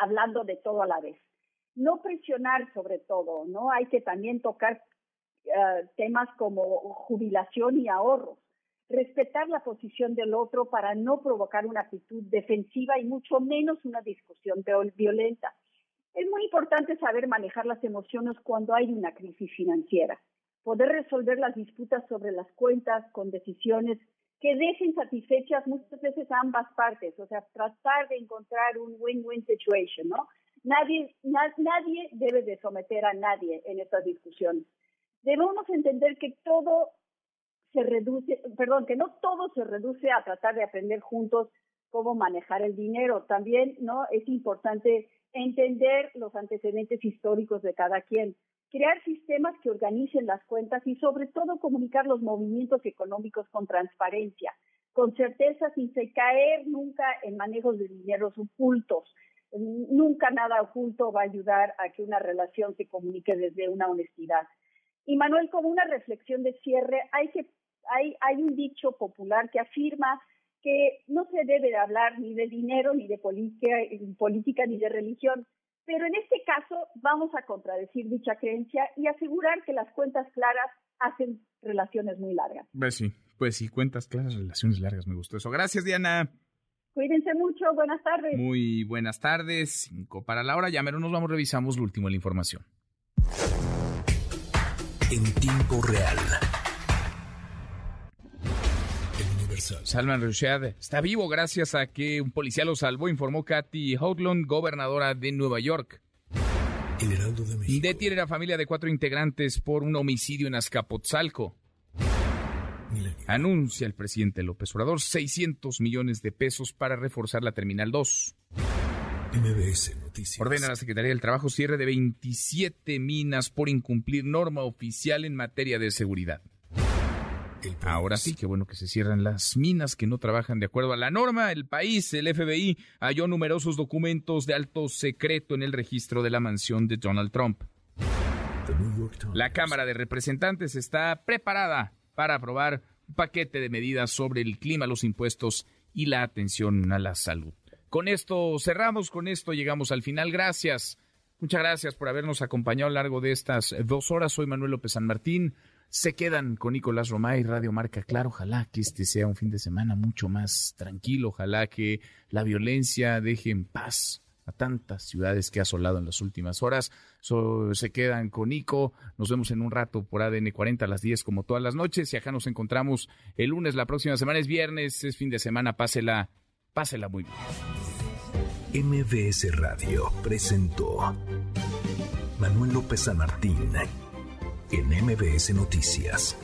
hablando de todo a la vez. No presionar sobre todo, ¿no? Hay que también tocar eh, temas como jubilación y ahorros. Respetar la posición del otro para no provocar una actitud defensiva y mucho menos una discusión violenta. Es muy importante saber manejar las emociones cuando hay una crisis financiera poder resolver las disputas sobre las cuentas con decisiones que dejen satisfechas muchas veces ambas partes, o sea, tratar de encontrar un win-win situation, ¿no? Nadie, nadie debe de someter a nadie en estas discusiones. Debemos entender que todo se reduce, perdón, que no todo se reduce a tratar de aprender juntos cómo manejar el dinero. También, ¿no? Es importante entender los antecedentes históricos de cada quien crear sistemas que organicen las cuentas y sobre todo comunicar los movimientos económicos con transparencia, con certeza sin caer nunca en manejos de dineros ocultos. Nunca nada oculto va a ayudar a que una relación se comunique desde una honestidad. Y Manuel, como una reflexión de cierre, hay, que, hay, hay un dicho popular que afirma que no se debe hablar ni de dinero, ni de política, política ni de religión, pero en este caso vamos a contradecir dicha creencia y asegurar que las cuentas claras hacen relaciones muy largas. Pues sí, pues sí, cuentas claras, relaciones largas, me gustó eso. Gracias, Diana. Cuídense mucho, buenas tardes. Muy buenas tardes, cinco para la hora, ya mero nos vamos, revisamos lo último de la información. En tiempo real. Salman Rushdie está vivo gracias a que un policía lo salvó, informó Kathy Hoagland, gobernadora de Nueva York. Detiene a la familia de cuatro integrantes por un homicidio en Azcapotzalco. Anuncia el presidente López Obrador 600 millones de pesos para reforzar la Terminal 2. Ordena a la Secretaría del Trabajo cierre de 27 minas por incumplir norma oficial en materia de seguridad. Ahora sí, qué bueno que se cierran las minas que no trabajan de acuerdo a la norma. El país, el FBI, halló numerosos documentos de alto secreto en el registro de la mansión de Donald Trump. La Cámara de Representantes está preparada para aprobar un paquete de medidas sobre el clima, los impuestos y la atención a la salud. Con esto cerramos, con esto llegamos al final. Gracias. Muchas gracias por habernos acompañado a lo largo de estas dos horas. Soy Manuel López San Martín se quedan con Nicolás Romay, Radio Marca. Claro, ojalá que este sea un fin de semana mucho más tranquilo, ojalá que la violencia deje en paz a tantas ciudades que ha asolado en las últimas horas. se quedan con Nico. Nos vemos en un rato por ADN 40 a las 10 como todas las noches. Y acá nos encontramos el lunes, la próxima semana es viernes, es fin de semana. Pásela, pásela muy bien. MBS Radio presentó Manuel López San Martín en MBS Noticias.